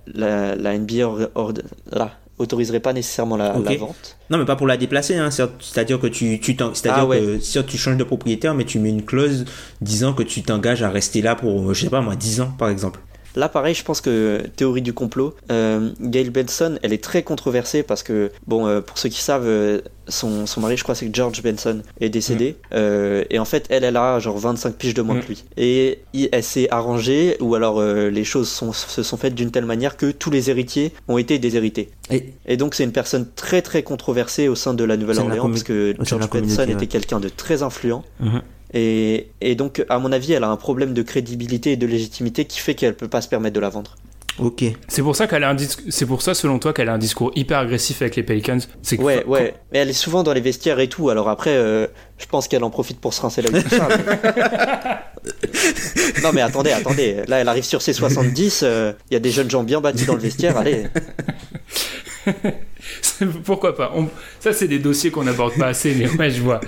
la, la NBA or- or- là, autoriserait pas nécessairement la, vente Non, mais pas pour la déplacer, hein. c'est- c'est-à-dire que tu, tu t'en- c'est-à-dire Ah ouais. que si tu changes de propriétaire, mais tu mets une clause disant que tu t'engages à rester là pour, je sais pas moi, 10 ans par exemple. Là, pareil, je pense que théorie du complot, euh, Gail Benson, elle est très controversée parce que, bon, euh, pour ceux qui savent, euh, son, son mari, je crois, c'est George Benson, est décédé. Euh, et en fait, elle, elle a genre 25 piges de moins Mm. que lui. Et il- elle s'est arrangée, ou alors les choses sont, se sont faites d'une telle manière que tous les héritiers ont été déshérités. Et Et donc, c'est une personne très très controversée au sein de la Nouvelle-Orléans parce que George Benson était quelqu'un de très influent. Mhm. Et, et donc, à mon avis, elle a un problème de crédibilité et de légitimité qui fait qu'elle peut pas se permettre de la vendre. ok. C'est pour ça qu'elle a un c'est pour ça selon toi qu'elle a un discours hyper agressif avec les Pelicans. C'est que- Ouais, ouais. Mais elle est souvent dans les vestiaires et tout. Alors après, euh, je pense qu'elle en profite pour se rincer ça, mais- non, mais attendez, attendez. Là, elle arrive sur ses 70. euh, Il y a des jeunes gens bien bâtis dans le vestiaire. Allez. Pourquoi pas Ça, c'est des dossiers qu'on n'aborde pas assez, mais ouais, je vois.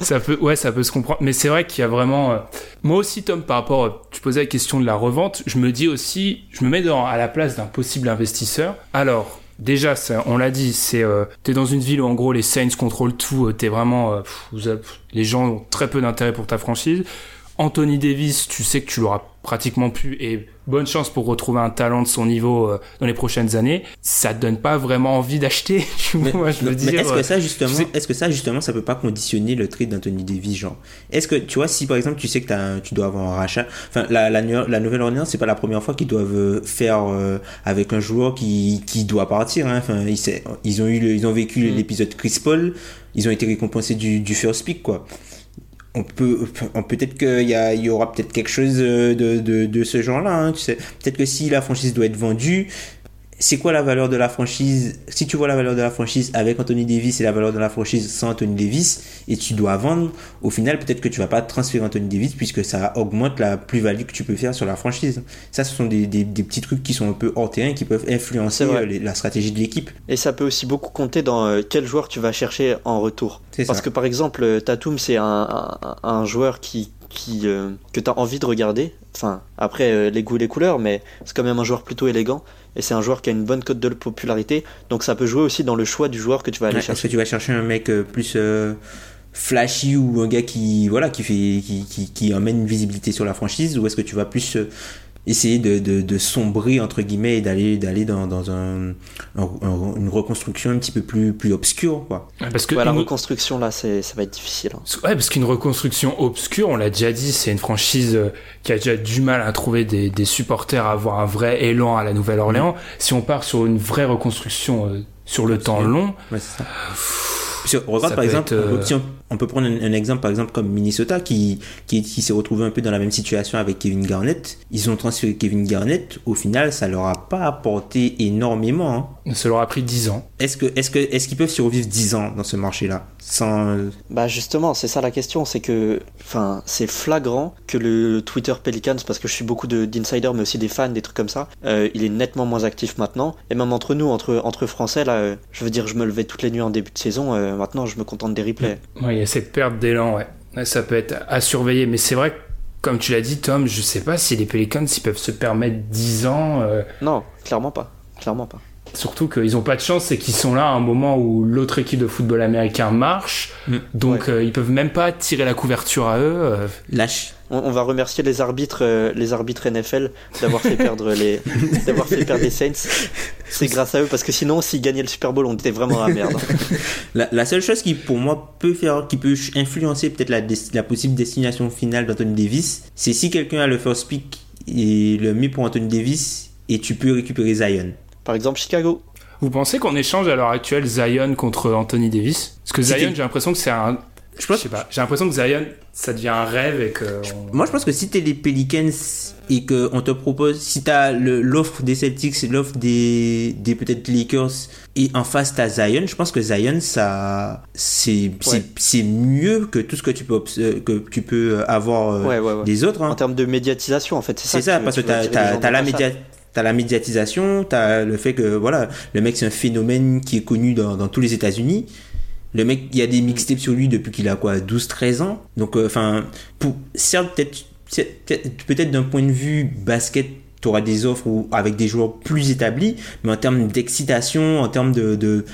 ça peut, ouais, ça peut se comprendre. Mais c'est vrai qu'il y a vraiment. euh, Moi aussi, Tom, par rapport, tu posais la question de la revente, je me dis aussi, je me mets à la place d'un possible investisseur. Alors. Déjà, ça, on l'a dit, c'est euh, t'es dans une ville où en gros les Saints contrôlent tout, euh, t'es vraiment, les gens ont très peu d'intérêt pour ta franchise. Anthony Davis, tu sais que tu l'auras pratiquement plus et bonne chance pour retrouver un talent de son niveau euh, dans les prochaines années. Ça te donne pas vraiment envie d'acheter. tu Mais, vois, je veux mais dire. est-ce que euh, ça justement, tu sais- est-ce que ça justement, ça peut pas conditionner le trade d'Anthony Davis, genre? Est-ce que tu vois, si par exemple tu sais que un- tu dois avoir un rachat, enfin la la, la Nouvelle-Orléans, c'est pas la première fois qu'ils doivent euh, faire euh, avec un joueur qui qui doit partir. Hein. Enfin, ils, ils ont eu, le- ils ont vécu Mm. l'épisode Chris Paul, ils ont été récompensés du du first pick quoi. On peut, peut-être qu'il y, y aura peut-être quelque chose de, de, de ce genre-là. hein, peut-être que si la franchise doit être vendue, c'est quoi la valeur de la franchise? Si tu vois la valeur de la franchise avec Anthony Davis et la valeur de la franchise sans Anthony Davis, et tu dois vendre, au final, peut-être que tu vas pas transférer Anthony Davis puisque ça augmente la plus-value que tu peux faire sur la franchise. Ça, ce sont des, des, des petits trucs qui sont un peu hors terrain qui peuvent influencer euh, les- la stratégie de l'équipe. Et ça peut aussi beaucoup compter dans euh, quel joueur tu vas chercher en retour. Parce ça. que par exemple, euh, Tatum, c'est un, un, un joueur qui, qui, euh, que tu as envie de regarder. Enfin, après, euh, les goûts et les couleurs, mais c'est quand même un joueur plutôt élégant. Et c'est un joueur qui a une bonne cote de popularité. Donc ça peut jouer aussi dans le choix du joueur que tu vas aller Ouais, Est-ce chercher. que tu vas chercher un mec euh, plus flashy ou un gars qui voilà qui fait qui, qui, qui emmène une visibilité sur la franchise? Ou est-ce que tu vas plus essayer de, de, de sombrer entre guillemets et d'aller d'aller dans, dans un, un- un- une reconstruction un petit peu plus plus obscure quoi Ouais, Parce que Ouais, la une- reconstruction, là, c'est, ça va être difficile. hein. Ouais, parce qu'une reconstruction obscure, on l'a déjà dit, c'est une franchise euh, qui a déjà du mal à trouver des, des supporters, à avoir un vrai élan à la Nouvelle-Orléans. Si on part sur une vraie reconstruction euh, sur le temps long, Ouais, c'est ça. Parce que, regarde Ça par exemple, être, on peut- euh, on, peut prendre un, un exemple par exemple comme Minnesota qui, qui, qui s'est retrouvé un peu dans la même situation avec Kevin Garnett. Ils ont transféré Kevin Garnett. Au final, ça leur a pas apporté énormément. hein. ça leur a pris 10 ans. Est-ce que est-ce que est-ce qu'ils peuvent survivre 10 ans dans ce marché-là? Sans Bah justement, c'est ça la question, c'est que, enfin, c'est flagrant que le Twitter Pelicans, parce que je suis beaucoup de- d'insiders, mais aussi des fans, des trucs comme ça, euh, il est nettement moins actif maintenant. Et même entre nous, entre entre Français, là, euh, je veux dire, je me levais toutes les nuits en début de saison. euh, maintenant, je me contente des replays. Ouais, il y a cette perte d'élan, ouais. Ouais, Ça peut être à surveiller, mais c'est vrai que, comme tu l'as dit, Tom, je sais pas si les Pelicans ils peuvent se permettre 10 ans. euh, Non, clairement pas, clairement pas. Surtout qu'ils ont pas de chance, c'est qu'ils sont là à un moment où l'autre équipe de football américain marche, Mm. donc euh, ils peuvent même pas tirer la couverture à eux. euh, lâche On, on va remercier les arbitres, euh, les arbitres NFL d'avoir fait perdre les, d'avoir fait perdre les Saints. C'est grâce à eux, parce que sinon, s'ils gagnaient le Super Bowl, on était vraiment à la merde. la, la seule chose qui pour moi peut faire qui peut influencer peut-être la, la possible destination finale d'Anthony Davis, c'est si quelqu'un a le first pick et le met pour Anthony Davis et tu peux récupérer Zion. Par exemple, Chicago. Vous pensez qu'on échange à l'heure actuelle Zion contre Anthony Davis? Parce que Zion, j'ai l'impression que c'est un. Je sais pas. J'ai l'impression que Zion, ça devient un rêve et que. on- Moi, je pense que si t'es les Pelicans et que on te propose, si t'as l'offre des Celtics, l'offre des, des peut-être Lakers et en face t'as Zion, je pense que Zion, ça, c'est, c'est, Ouais. c'est mieux que tout ce que tu peux, euh, que tu peux avoir euh, Ouais, ouais, ouais. des autres. hein. En termes de médiatisation, en fait, c'est ça. C'est ça, parce que tu t'as, la ta média, salle. t'as la médiatisation, t'as le fait que voilà, le mec c'est un phénomène qui est connu dans, dans tous les États-Unis. Le mec, il y a des mixtapes sur lui depuis qu'il a quoi, 12-13 ans. Donc, euh, enfin, pour certes, peut-être, peut-être d'un point de vue basket, auras des offres où- avec des joueurs plus établis, mais en termes d'excitation, en termes de, de,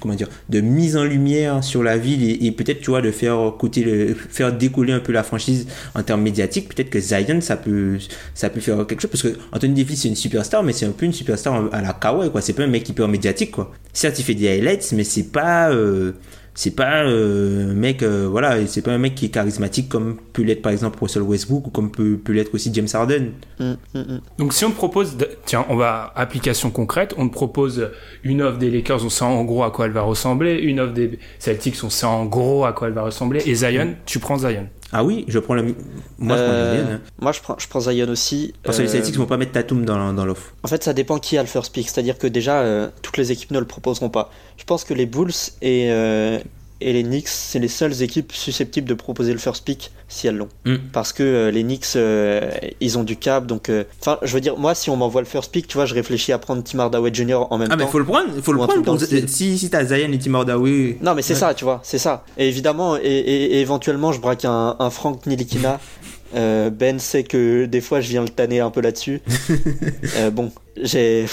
comment dire, de mise en lumière sur la ville et, peut-être, tu vois, de faire côté le, faire décoller un peu la franchise en termes médiatiques, peut-être que Zion, ça peut, ça peut faire quelque chose parce que Anthony Davis, c'est une superstar, mais c'est un peu une superstar à la Kawhi, quoi. C'est pas un mec hyper médiatique, quoi. Certes, il fait des highlights, mais c'est pas, euh, c'est pas euh, un mec, euh, voilà, c'est pas un mec qui est charismatique comme peut l'être par exemple Russell Westbrook ou comme peut, peut l'être aussi James Harden. Hum, hum, hum. Donc si on te propose, de- tiens, on va application concrète, on te propose une offre des Lakers, on sait en gros à quoi elle va ressembler, une offre des Celtics, on sait en gros à quoi elle va ressembler, et Zion, tu prends Zion. Ah oui, je prends la, moi je prends Euh, la mienne, hein. Moi, je prends, je prends Zion aussi. Parce que les Euh, Celtics vont pas mettre Tatum dans, dans l'offre. En fait, ça dépend qui a le first pick. C'est-à-dire que déjà, euh, toutes les équipes ne le proposeront pas. Je pense que les Bulls et, euh, et les Knicks, c'est les seules équipes susceptibles de proposer le first pick si elles l'ont. Mm. Parce que euh, les Knicks, euh, ils ont du cap. Donc, euh, enfin, je veux dire, moi, si on m'envoie le first pick, tu vois, je réfléchis à prendre Tim Hardaway Jr. en même Ah mais temps. faut le prendre, faut le prendre pour- si, si t'as Zion et Tim Hardaway. Non, mais c'est Ouais. ça, tu vois, c'est ça. Et évidemment, et, et- et éventuellement, je braque un, un Frank Nilikina. Ben sait que des fois, je viens le tanner un peu là-dessus. Bon, j'ai.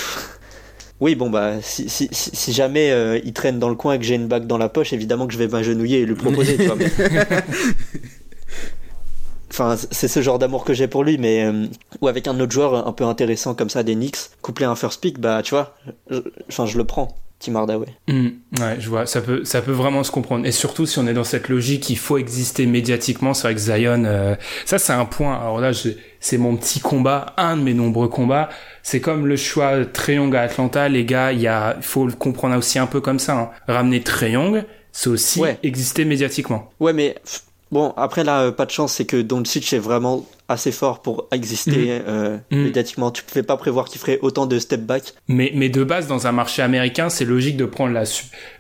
Oui, bon, bah, si, si, si, si jamais euh, il traîne dans le coin et que j'ai une bague dans la poche, évidemment que je vais m'agenouiller et lui proposer, tu vois. mais- enfin, c'est ce genre d'amour que j'ai pour lui, mais euh, ou avec un autre joueur un peu intéressant comme ça, des Knicks, couplé à un first pick, bah tu vois, je- enfin je le prends, Tim Hardaway. Hmm, ouais, je vois, ça peut, ça peut vraiment se comprendre. Et surtout, si on est dans cette logique, il faut exister médiatiquement. C'est vrai que Zion, euh, ça c'est un point. Alors là, c'est mon petit combat, un de mes nombreux combats. C'est comme le choix Young à Atlanta, les gars. Il y a, il faut le comprendre aussi un peu comme ça. hein. Ramener Trae Young, c'est aussi Ouais. exister médiatiquement. Ouais, mais bon, après là, euh, pas de chance, c'est que Doncic est vraiment assez fort pour exister euh, Mhm. médiatiquement. Tu pouvais pas prévoir qu'il ferait autant de step back. Mais, mais de base, dans un marché américain, c'est logique de prendre la,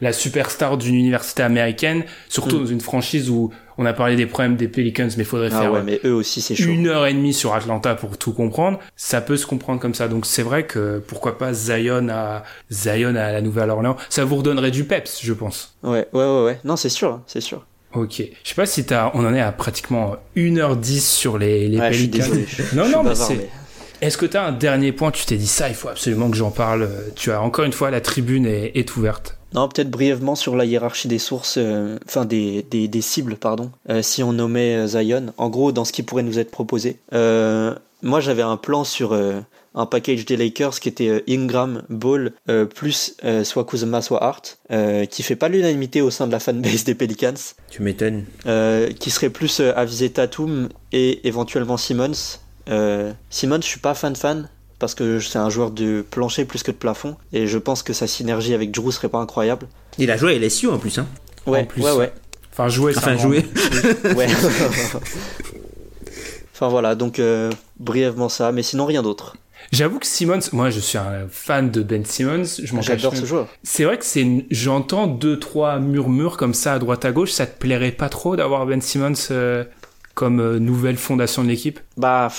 la superstar d'une université américaine, surtout Mm. dans une franchise où on a parlé des problèmes des Pelicans, mais il faudrait Ah faire ouais, mais eux aussi c'est une heure et demie sur Atlanta pour tout comprendre. Ça peut se comprendre comme ça. Donc c'est vrai que pourquoi pas Zion à Zion à la Nouvelle-Orléans, ça vous redonnerait du peps, je pense. Ouais, ouais, ouais, ouais. Non, c'est sûr, hein, c'est sûr. Ok. Je sais pas si t'as, on en est à pratiquement 1h10 sur les, les Ouais, Pelicans. Non, non, mais c'est, est-ce que t'as un dernier point? Tu t'es dit ça, il faut absolument que j'en parle. Tu as encore une fois, la tribune est, est ouverte. Non, peut-être brièvement sur la hiérarchie des sources, euh, enfin des, des, des cibles, pardon. Euh, si on nommait euh, Zion, en gros, dans ce qui pourrait nous être proposé. Euh, moi, j'avais un plan sur un package des Lakers qui était euh, Ingram, Ball, euh, plus euh, soit Kuzma, soit Hart, euh, qui fait pas l'unanimité au sein de la fanbase des Pelicans, Tu m'étonnes. euh, qui serait plus euh, à viser Tatum et éventuellement Simmons. Euh, Simmons, je suis pas fan fan. Parce que c'est un joueur de plancher plus que de plafond. Et je pense que sa synergie avec Drew serait pas incroyable. Il a joué à LSU en plus, hein. Ouais, plus, ouais, ouais. Enfin, jouer, c'est un Enfin, mot. Ouais. enfin voilà, donc euh, brièvement ça, mais sinon rien d'autre. J'avoue que Simmons, moi je suis un fan de Ben Simmons, je m'en cache J'adore ce joueur. C'est vrai que c'est, j'entends deux trois murmures comme ça à droite à gauche. Ça te plairait pas trop d'avoir Ben Simmons euh, comme euh, nouvelle fondation de l'équipe? Bah,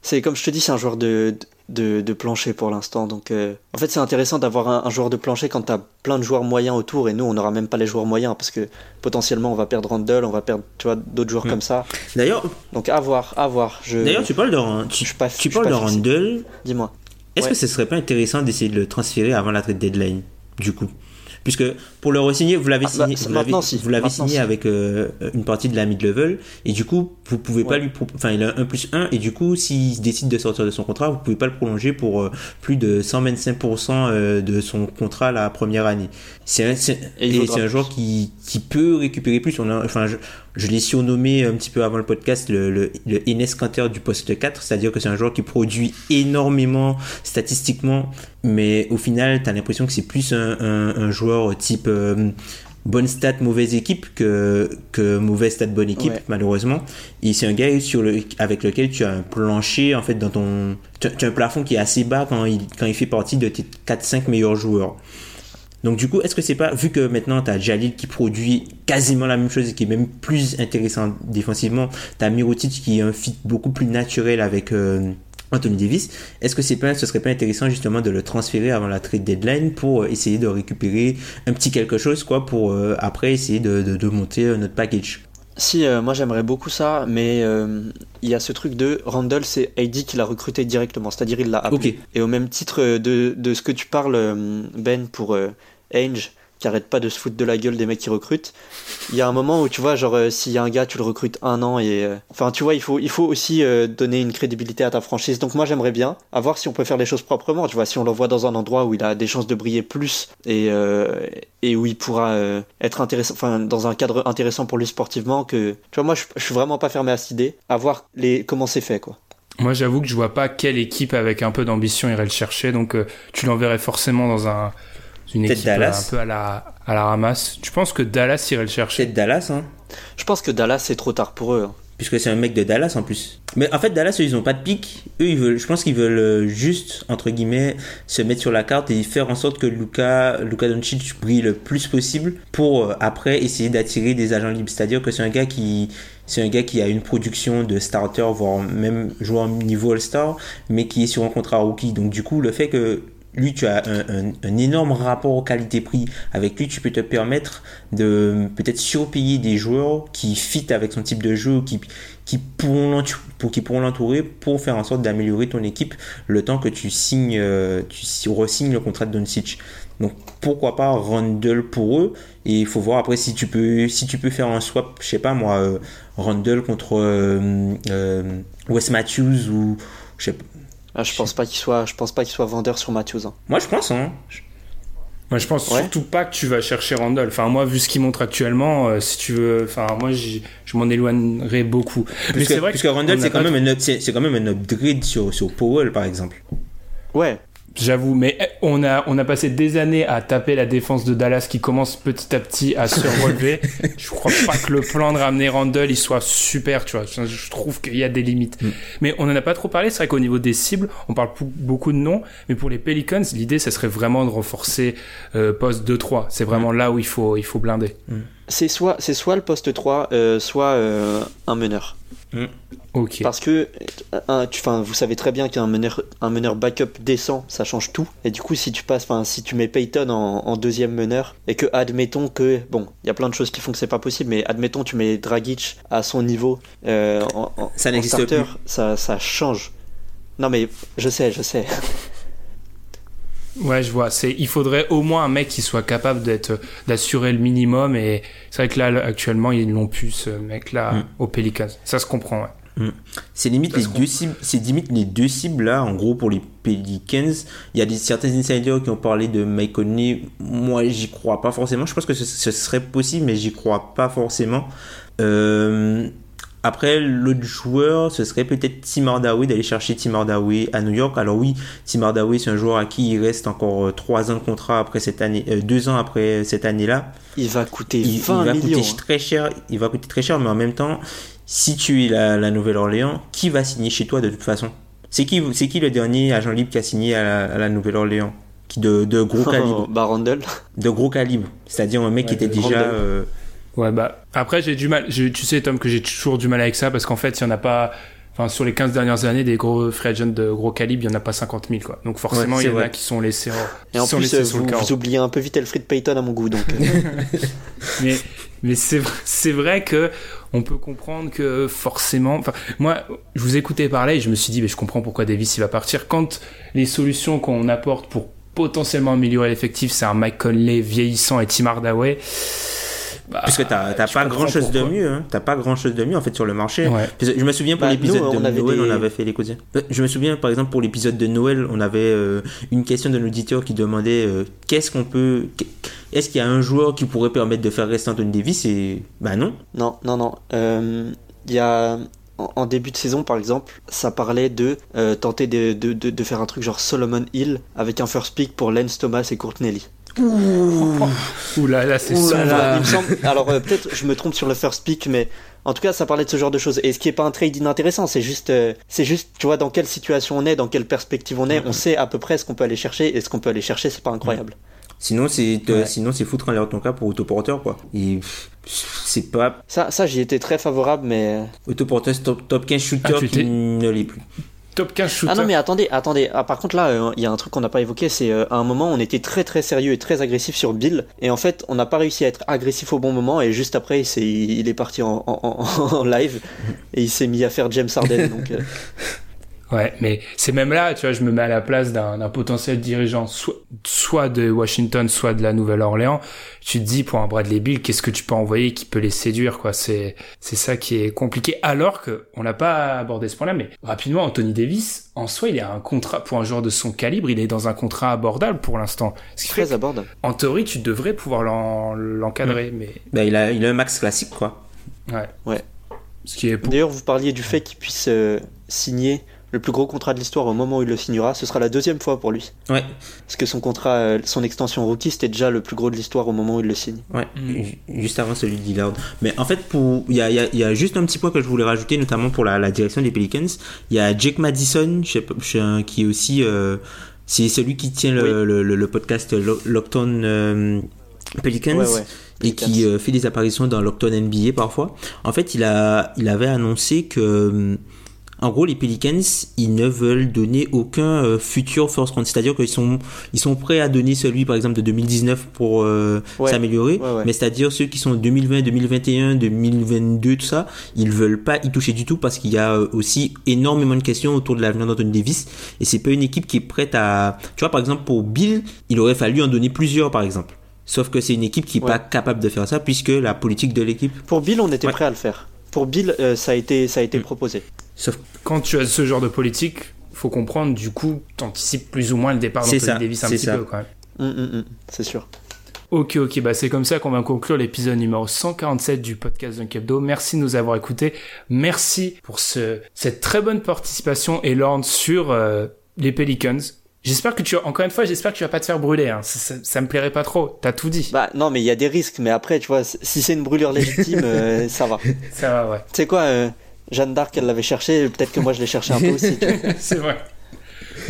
c'est comme je te dis, c'est un joueur de, de, de plancher pour l'instant. Donc, euh, en fait, c'est intéressant d'avoir un, un joueur de plancher quand t'as plein de joueurs moyens autour. Et nous, on n'aura même pas les joueurs moyens parce que potentiellement, on va perdre Randall, on va perdre, tu vois, d'autres joueurs Mm. comme ça. D'ailleurs, Donc, à voir, à voir. D'ailleurs, tu parles de, tu, je suis pas- tu je suis parles de. Randall. Dis-moi. Est-ce Ouais. que ce serait pas intéressant d'essayer de le transférer avant la trade deadline, du coup? Puisque pour le re-signer, vous l'avez Ah, bah, signé, c'est vous l'avez, maintenant, si. vous l'avez signé si. avec euh, une partie de la mid-level, et du coup, vous pouvez pas lui, enfin, il a un plus 1, et du coup, s'il décide de sortir de son contrat, vous pouvez pas le prolonger pour euh, plus de 125% euh, de son contrat la première année. C'est un, c'est- Et c'est un joueur qui, qui peut récupérer plus. On a, enfin, je, je l'ai surnommé un petit peu avant le podcast le, le, le Enes Kanter du poste 4, c'est-à-dire que c'est un joueur qui produit énormément statistiquement, mais au final, tu as l'impression que c'est plus un, un, un joueur type euh, bonne stat, mauvaise équipe que, que mauvaise stat, bonne équipe, Ouais. malheureusement. Et c'est un gars sur le, avec lequel tu as un plancher, en fait, dans ton. Tu as, tu as un plafond qui est assez bas quand il, quand il fait partie de tes 4-5 meilleurs joueurs. Donc du coup, est-ce que c'est pas, vu que maintenant tu as Jalil qui produit quasiment la même chose et qui est même plus intéressant défensivement, tu as Mirotic qui est un fit beaucoup plus naturel avec euh, Anthony Davis, est-ce que c'est pas, ce serait pas intéressant justement de le transférer avant la trade deadline pour euh, essayer de récupérer un petit quelque chose quoi pour euh, après essayer de, de, de monter euh, notre package? Si, euh, moi j'aimerais beaucoup ça, mais euh, il y a ce truc de Randall, c'est AD qui l'a recruté directement, c'est-à-dire il l'a appelé. Et au même titre de, de ce que tu parles, Ben, pour Ainge, qui arrête pas de se foutre de la gueule des mecs qui recrutent, il y a un moment où tu vois, genre, euh, s'il y a un gars, tu le recrutes un an et. euh, Enfin, tu vois, il faut, il faut aussi euh, donner une crédibilité à ta franchise. Donc moi j'aimerais bien, à voir si on peut faire les choses proprement, tu vois, si on l'envoie dans un endroit où il a des chances de briller plus et, et où il pourra être intéressant, enfin, dans un cadre intéressant pour lui sportivement, que. Tu vois, moi je, je suis vraiment pas fermé à cette idée, à voir les, comment c'est fait, quoi. Moi, j'avoue que je vois pas quelle équipe avec un peu d'ambition irait le chercher, donc tu l'enverrais forcément dans un une Peut-être équipe euh, Dallas. un peu à la à la ramasse. Tu penses que Dallas irait le chercher? Peut-être Dallas hein Je pense que Dallas c'est trop tard pour eux. hein. puisque c'est un mec de Dallas en plus. Mais en fait, Dallas, eux, ils ont pas de pic. Eux, ils veulent, je pense qu'ils veulent euh, juste, entre guillemets, se mettre sur la carte et faire en sorte que Luka, Luka Doncic brille le plus possible pour euh, après essayer d'attirer des agents libres. C'est-à-dire que c'est un gars qui, c'est un gars qui a une production de starter, voire même joueur niveau All-Star, mais qui est sur un contrat rookie. Donc, du coup, le fait que lui, tu as un, énorme rapport qualité-prix. Avec lui, tu peux te permettre de peut-être surpayer des joueurs qui fit avec son type de jeu, qui, pourront l'entourer pour faire en sorte d'améliorer ton équipe le temps que tu signes, euh, tu si- re-signes le contrat de Doncic. Donc pourquoi pas Randle pour eux? Et il faut voir après si tu peux si tu peux faire un swap, je sais pas moi, euh, Randle contre euh, euh, Wes Matthews ou je sais pas. Ah, je pense pas qu'il soit, je pense pas qu'il soit vendeur sur Matthews. hein. Moi je pense hein. Moi, je pense Ouais. surtout pas que tu vas chercher Randall. Enfin, moi, vu ce qu'il montre actuellement, euh, si tu veux, enfin, moi, je m'en éloignerai beaucoup. Mais Puisque, c'est vrai puisque Randle on c'est a quand pas même un up- c'est c'est quand même un upgrade sur sur Powell par exemple. Ouais, J'avoue, mais eh, on a, on a passé des années à taper la défense de Dallas qui commence petit à petit à se relever. je crois pas que le plan de ramener Randall il soit super, tu vois. Je, je trouve qu'il y a des limites. Mais on en a pas trop parlé. C'est vrai qu'au niveau des cibles, on parle beaucoup de noms. Mais pour les Pelicans, l'idée, ça serait vraiment de renforcer euh, poste 2-3. C'est vraiment là où il faut, il faut blinder. c'est soit, c'est soit le poste 3, euh, soit euh, un meneur. Ok. Parce que, euh, un, tu, vous savez très bien qu'un meneur, un meneur backup décent, ça change tout. Et du coup, si tu passes, enfin, si tu mets Peyton en, en deuxième meneur, et que, admettons que, bon, il y a plein de choses qui font que c'est pas possible, mais admettons tu mets Dragic à son niveau euh, en, en- Ça en n'existe starter, plus. Ça, ça change. Non mais, je sais, je sais. Ouais, je vois. C'est, il faudrait au moins un mec qui soit capable d'être, d'assurer le minimum. Et c'est vrai que là, actuellement, ils l'ont pu, ce mec-là, Mm. au Pelicans. Ça se comprend, ouais. C'est limite les deux cibles, c'est limite les deux cibles là, en gros pour les Pelicans. Il y a des, certains insiders qui ont parlé de Mike Conley. Moi, j'y crois pas forcément. Je pense que ce, ce serait possible, mais j'y crois pas forcément. Euh, après, l'autre joueur, ce serait peut-être Tim Hardaway, d'aller chercher Tim Hardaway à New York. Alors oui, Tim Hardaway, c'est un joueur à qui il reste encore euh, trois ans de contrat après cette année, euh, deux ans après cette année-là Il va coûter il, il 20 va millions. coûter hein. très cher il va coûter très cher mais en même temps si tu es la, la Nouvelle-Orléans qui va signer chez toi de toute façon? C'est qui c'est qui le dernier agent libre qui a signé à la, Nouvelle-Orléans? Qui de, de gros calibre bah Randall. de gros calibre c'est-à-dire un mec qui était déjà euh, Ouais, bah, après, j'ai du mal. je- tu sais, Tom, que j'ai toujours du mal avec ça parce qu'en fait, il y en a pas. Enfin, sur les 15 dernières années, des gros free agents de gros calibre, il y en a pas 50 000, quoi. Donc, forcément, Ouais, il y en a qui sont laissés, Et en sont plus, laissés euh, sur le vous, oubliez un peu vite Elfrid Payton à mon goût, donc. euh, mais mais c'est vrai- c'est vrai que on peut comprendre que forcément enfin moi je vous écoutais parler et je me suis dit mais je comprends pourquoi Davis il va partir quand les solutions qu'on apporte pour potentiellement améliorer l'effectif c'est un Mike Conley vieillissant et Tim Hardaway bah, puisque t'as pas grand chose de mieux hein. t'as pas grand chose de mieux en fait sur le marché Ouais. Je me souviens pour Bah, l'épisode de Noël, des- on avait fait les cousins. Je me souviens par exemple pour l'épisode de Noël, on avait euh, une question d'un auditeur qui demandait euh, qu'est-ce qu'on peut, est-ce qu'il y a un joueur qui pourrait permettre de faire rester Anthony Davis? Et bah non. Non, non, non. Euh, Il y a. En en début de saison, par exemple, ça parlait de euh, tenter de, de, de, de faire un truc genre Solomon Hill avec un first pick pour Lance Thomas et Courtney Ouh là là c'est Ouh là sombre. là. Il me semble. Alors euh, peut-être je me trompe sur le first pick, mais en tout cas ça parlait de ce genre de choses. Et ce qui est pas un trade inintéressant, c'est juste, euh, c'est juste, tu vois, dans quelle situation on est, dans quelle perspective on est. On sait à peu près ce qu'on peut aller chercher, et ce qu'on peut aller chercher, c'est pas incroyable. Sinon c'est euh, Ouais. sinon c'est foutre en l'air ton cas pour autoporteur quoi. Et c'est pas Ça, ça j'y étais très favorable, mais autoporteur top top 15 shooter Ah, tu qui t'es- ne l'est plus. Top 15 shooter Ah non mais attendez, attendez. Ah, par contre là, euh, il y a un truc qu'on n'a pas évoqué, c'est euh, à un moment on était très très sérieux et très agressif sur Bill, et en fait on n'a pas réussi à être agressif au bon moment, et juste après il, s'est- il est parti en, en- en- en live et il s'est mis à faire James Harden. donc euh, Ouais, mais c'est même là, tu vois, je me mets à la place d'un potentiel dirigeant, soit, soit de Washington, soit de la Nouvelle-Orléans. Tu te dis, pour un Bradley Bill, qu'est-ce que tu peux envoyer qui peut les séduire, quoi? C'est, c'est ça qui est compliqué. Alors que, on n'a pas abordé ce point-là, mais rapidement, Anthony Davis, en soi, il a un contrat, pour un joueur de son calibre, il est dans un contrat abordable pour l'instant. Très abordable. en théorie, tu devrais pouvoir l'en- l'encadrer, mais, Bah il a il a un max classique quoi. ouais. Ouais. Ce qui est pour... D'ailleurs vous parliez du fait qu'il puisse euh, signer le plus gros contrat de l'histoire au moment où il le signera, ce sera la deuxième fois pour lui. Ouais. Parce que son contrat, euh, son extension rookie, c'était déjà le plus gros de l'histoire au moment où il le signe. Ouais, Mm. ju- juste avant celui de Lillard. Mais en fait, pour il y a, y a- y a juste un petit point que je voulais rajouter, notamment pour la, la direction des Pelicans. Il y a Jake Madison, je sais pas, je sais, hein, qui est aussi, euh, c'est celui qui tient le, le, le- le podcast Lo- Lockdown euh, Pelicans. Ouais, ouais. Et qui euh, fait des apparitions dans Lockdown NBA parfois. En fait, il a, il avait annoncé que, en gros, les Pelicans, ils ne veulent donner aucun euh, futur first round. C'est-à-dire qu'ils sont, ils sont prêts à donner celui, par exemple, de 2019 pour euh, s'améliorer. Ouais, ouais. Mais c'est-à-dire ceux qui sont 2020, 2021, 2022, tout ça, ils veulent pas y toucher du tout parce qu'il y a euh, aussi énormément de questions autour de l'avenir d'Anthony Davis. Et c'est pas une équipe qui est prête à, tu vois, par exemple, pour Bill, il aurait fallu en donner plusieurs, par exemple. Sauf que c'est une équipe qui est Ouais. pas capable de faire ça puisque la politique de l'équipe. Pour Bill, on était prêt à le faire. Pour Bill, euh, ça a été, ça a été Mm. proposé. Sauf Quand tu as ce genre de politique, faut comprendre, du coup, t'anticipes plus ou moins le départ d'Anthony Davis un petit ça. peu quand même. Hum, hum, hum, c'est sûr. Ok, ok, bah c'est comme ça qu'on va conclure l'épisode numéro 147 du podcast Dunk Hebdo. Merci de nous avoir écoutés. Merci pour ce, cette très bonne participation et Lorne sur euh, les Pelicans. J'espère que tu, encore une fois, j'espère que tu vas pas te faire brûler. Hein. Ça, ça, ça me plairait pas trop. T'as tout dit. Bah non, mais il y a des risques. Mais après, tu vois, si c'est une brûlure légitime, euh, ça va. Tu Ça va, ouais. sais quoi, euh, Jeanne d'Arc, elle l'avait cherché. Peut-être que moi, je l'ai cherché un peu aussi. c'est vrai.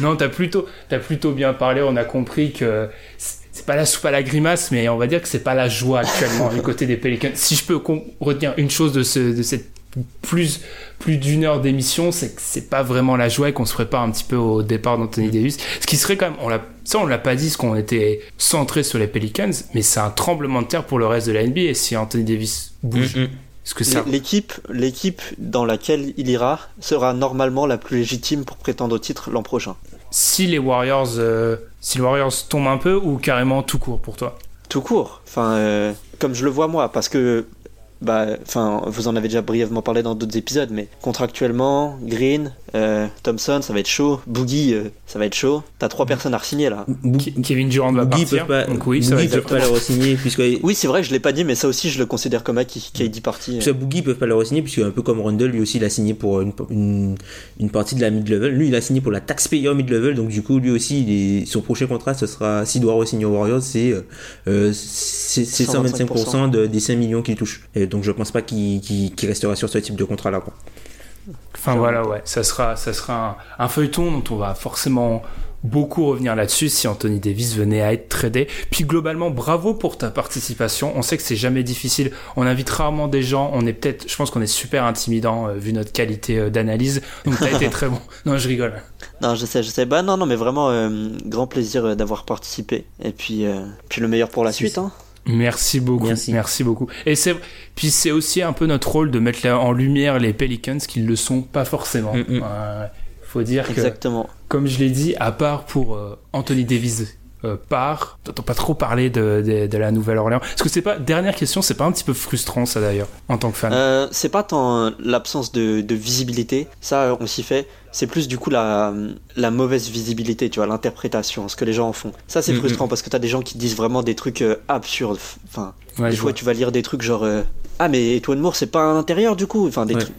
Non, t'as plutôt, t'as plutôt bien parlé. On a compris que c'est pas la soupe à la grimace, mais on va dire que c'est pas la joie actuellement du côté des Pelicans. Si je peux retenir une chose de, ce, de cette plus plus d'une heure d'émission, c'est que c'est pas vraiment la joie et qu'on se prépare un petit peu au départ d'Anthony Davis. Ce qui serait quand même, on l'a, ça on l'a pas dit, ce qu'on était centré sur les Pelicans, mais c'est un tremblement de terre pour le reste de la NBA si Anthony Davis bouge. Mm. Est-ce que ça, L'équipe, l'équipe dans laquelle il ira sera normalement la plus légitime pour prétendre au titre l'an prochain. si les Warriors, euh, si les Warriors tombent un peu ou carrément tout court pour toi? Tout court. Enfin, euh, comme je le vois moi, parce que, bah, enfin, vous en avez déjà brièvement parlé dans d'autres épisodes, mais contractuellement, Green, euh, Thompson, ça va être chaud. Boogie, euh, ça va être chaud. T'as trois personnes à signer là. Ke- Kevin Durant va Boogie partir. peuvent pas, donc oui, ça va Boogie peuvent pas le re-signer puisque Oui, c'est vrai que je l'ai pas dit, mais ça aussi, je le considère comme acquis. KD parti. Que Boogie peuvent pas le re-signer puisque un peu comme Rundle lui aussi il a signé pour une, une, une partie de la mid-level. Lui il a signé pour la taxpayer mid-level donc du coup lui aussi il est- son prochain contrat ce sera s'il doit re-signer aux Warriors c'est euh, euh, c'est c'est 125% de, des 5 millions qu'il touche. Et donc je pense pas qu'il restera sur ce type de contrat là quoi. Enfin voilà, ouais, ça sera, ça sera un, un feuilleton dont on va forcément beaucoup revenir là-dessus si Anthony Davis venait à être tradé. Puis globalement, bravo pour ta participation. On sait que c'est jamais difficile. On invite rarement des gens. On est peut-être, je pense qu'on est super intimidant euh, vu notre qualité euh, d'analyse. Donc t'as été très bon. Non, je rigole. Non, je sais, je sais. Bah non, non, mais vraiment, euh, grand plaisir d'avoir participé. Et puis, euh, puis le meilleur pour la suite. Hein. Merci beaucoup. Merci. Merci, beaucoup. Et c'est, puis c'est aussi un peu notre rôle de mettre en lumière les Pelicans qui ne le sont pas forcément. Mm, mm. Ouais, faut dire que Exactement. comme je l'ai dit, à part pour euh, Anthony Davis euh, part, t'entends pas trop parler de, de, de la Nouvelle-Orléans. Est-ce que c'est pas, dernière question, c'est pas un petit peu frustrant ça d'ailleurs, en tant que fan Euh, c'est pas tant euh, l'absence de, de visibilité, ça euh, on s'y fait, c'est plus du coup la, la mauvaise visibilité, tu vois, l'interprétation, ce que les gens en font. Ça c'est Mhm. frustrant parce que t'as des gens qui disent vraiment des trucs euh, absurdes. Enfin, Ouais, des fois vois. tu vas lire des trucs genre euh, Ah mais Etwan Moore c'est pas un intérieur du coup Enfin des Ouais. trucs.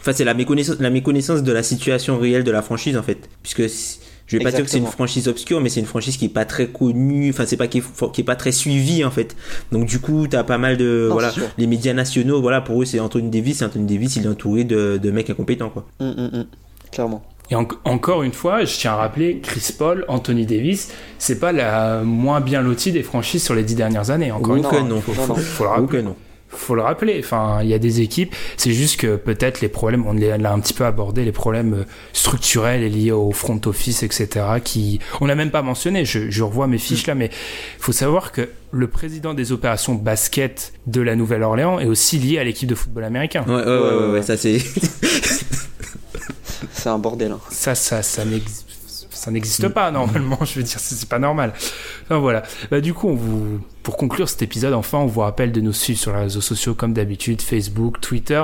Enfin, c'est la méconnaissance, la méconnaissance de la situation réelle de la franchise en fait. Puisque je vais pas dire que c'est une franchise obscure, mais c'est une franchise qui est pas très connue. Enfin, c'est pas qui est, qui est pas très suivie en fait. Donc du coup, t'as pas mal de Non, voilà les médias nationaux. Voilà, pour eux, c'est Anthony Davis. Et Anthony Davis, il est entouré de, de mecs incompétents quoi. Hum. Clairement. Et en- encore une fois, je tiens à rappeler, Chris Paul, Anthony Davis, c'est pas la moins bien lotie des franchises sur les dix dernières années. Encore une fois, non. faut, Non, faut- non. faut le rappeler. non. faut le rappeler. Enfin, il y a des équipes. C'est juste que peut-être les problèmes, on les- l'a un petit peu abordé, les problèmes euh, structurels et liés au front office, etc. Qui, on n'a même pas mentionné. Je, je revois mes fiches là, mais faut savoir que le président des opérations basket de la Nouvelle-Orléans est aussi lié à l'équipe de football américain. Ouais, ouais, ouais, ouais, ouais, ça c'est. C'est un bordel. hein. Ça, ça, ça n'existe. Ça n'existe pas normalement, je veux dire, c'est pas normal. Enfin voilà. Bah, du coup, on vous, pour conclure cet épisode, enfin, on vous rappelle de nous suivre sur les réseaux sociaux comme d'habitude, Facebook, Twitter.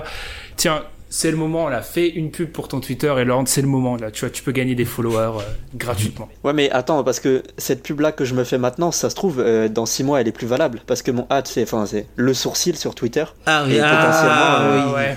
Tiens, c'est le moment là, fais une pub pour ton Twitter et Laurent, c'est le moment là. Tu vois, tu peux gagner des followers euh, gratuitement. Ouais mais attends parce que cette pub là que je me fais maintenant, ça se trouve euh, dans 6 mois elle est plus valable parce que mon hat c'est enfin c'est le sourcil sur Twitter. Ah, Et potentiellement, oui. ouais.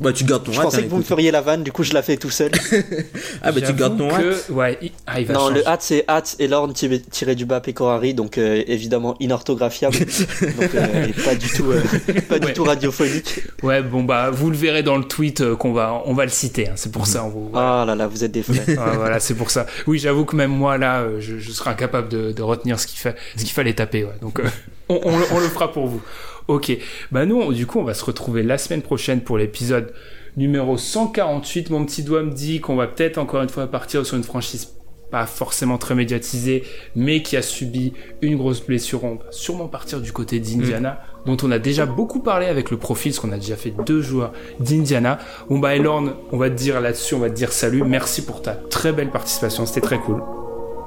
Bah tu gardes ton Je hat, pensais hein, que vous me écoute. feriez la vanne, du coup je la fais tout seul. Ah bah tu gardes ton hat. que... Ouais, il... ah, il va non, changer. le hat c'est hat et l'orne tiré, du bas Pecorari, donc euh, évidemment inorthographiable, donc euh, et pas du tout, euh, pas du Ouais. tout radiophonique. Ouais, bon bah, vous le verrez dans le tweet euh, qu'on va, on va le citer. hein. C'est pour ça, on vous. Ah là là, vous êtes des frères. Ah, voilà, c'est pour ça. Oui, j'avoue que même moi, là, euh, je, je serai incapable de, de retenir ce qu'il fa- fallait taper. Ouais. Donc, euh, on, on le- on le fera pour vous. Ok. Bah nous, on- du coup, on va se retrouver la semaine prochaine pour l'épisode numéro 148. Mon petit doigt me dit qu'on va peut-être encore une fois partir sur une franchise pas forcément très médiatisée, mais qui a subi une grosse blessure. On va sûrement partir du côté d'Indiana, dont on a déjà beaucoup parlé avec le profil, parce qu'on a déjà fait deux joueurs d'Indiana. Bon bah Elorn, on va te dire là-dessus, on va te dire salut, merci pour ta très belle participation, c'était très cool.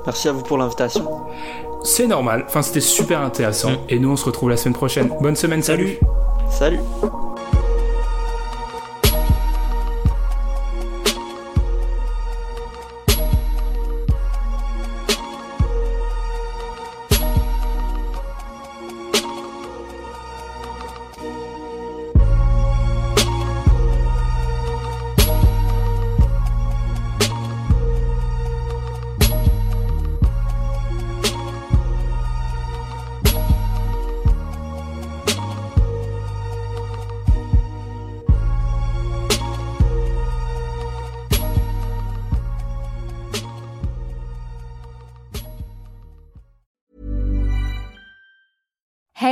Merci à vous pour l'invitation. C'est normal, enfin c'était super intéressant, et nous on se retrouve la semaine prochaine. Bonne semaine, salut. Salut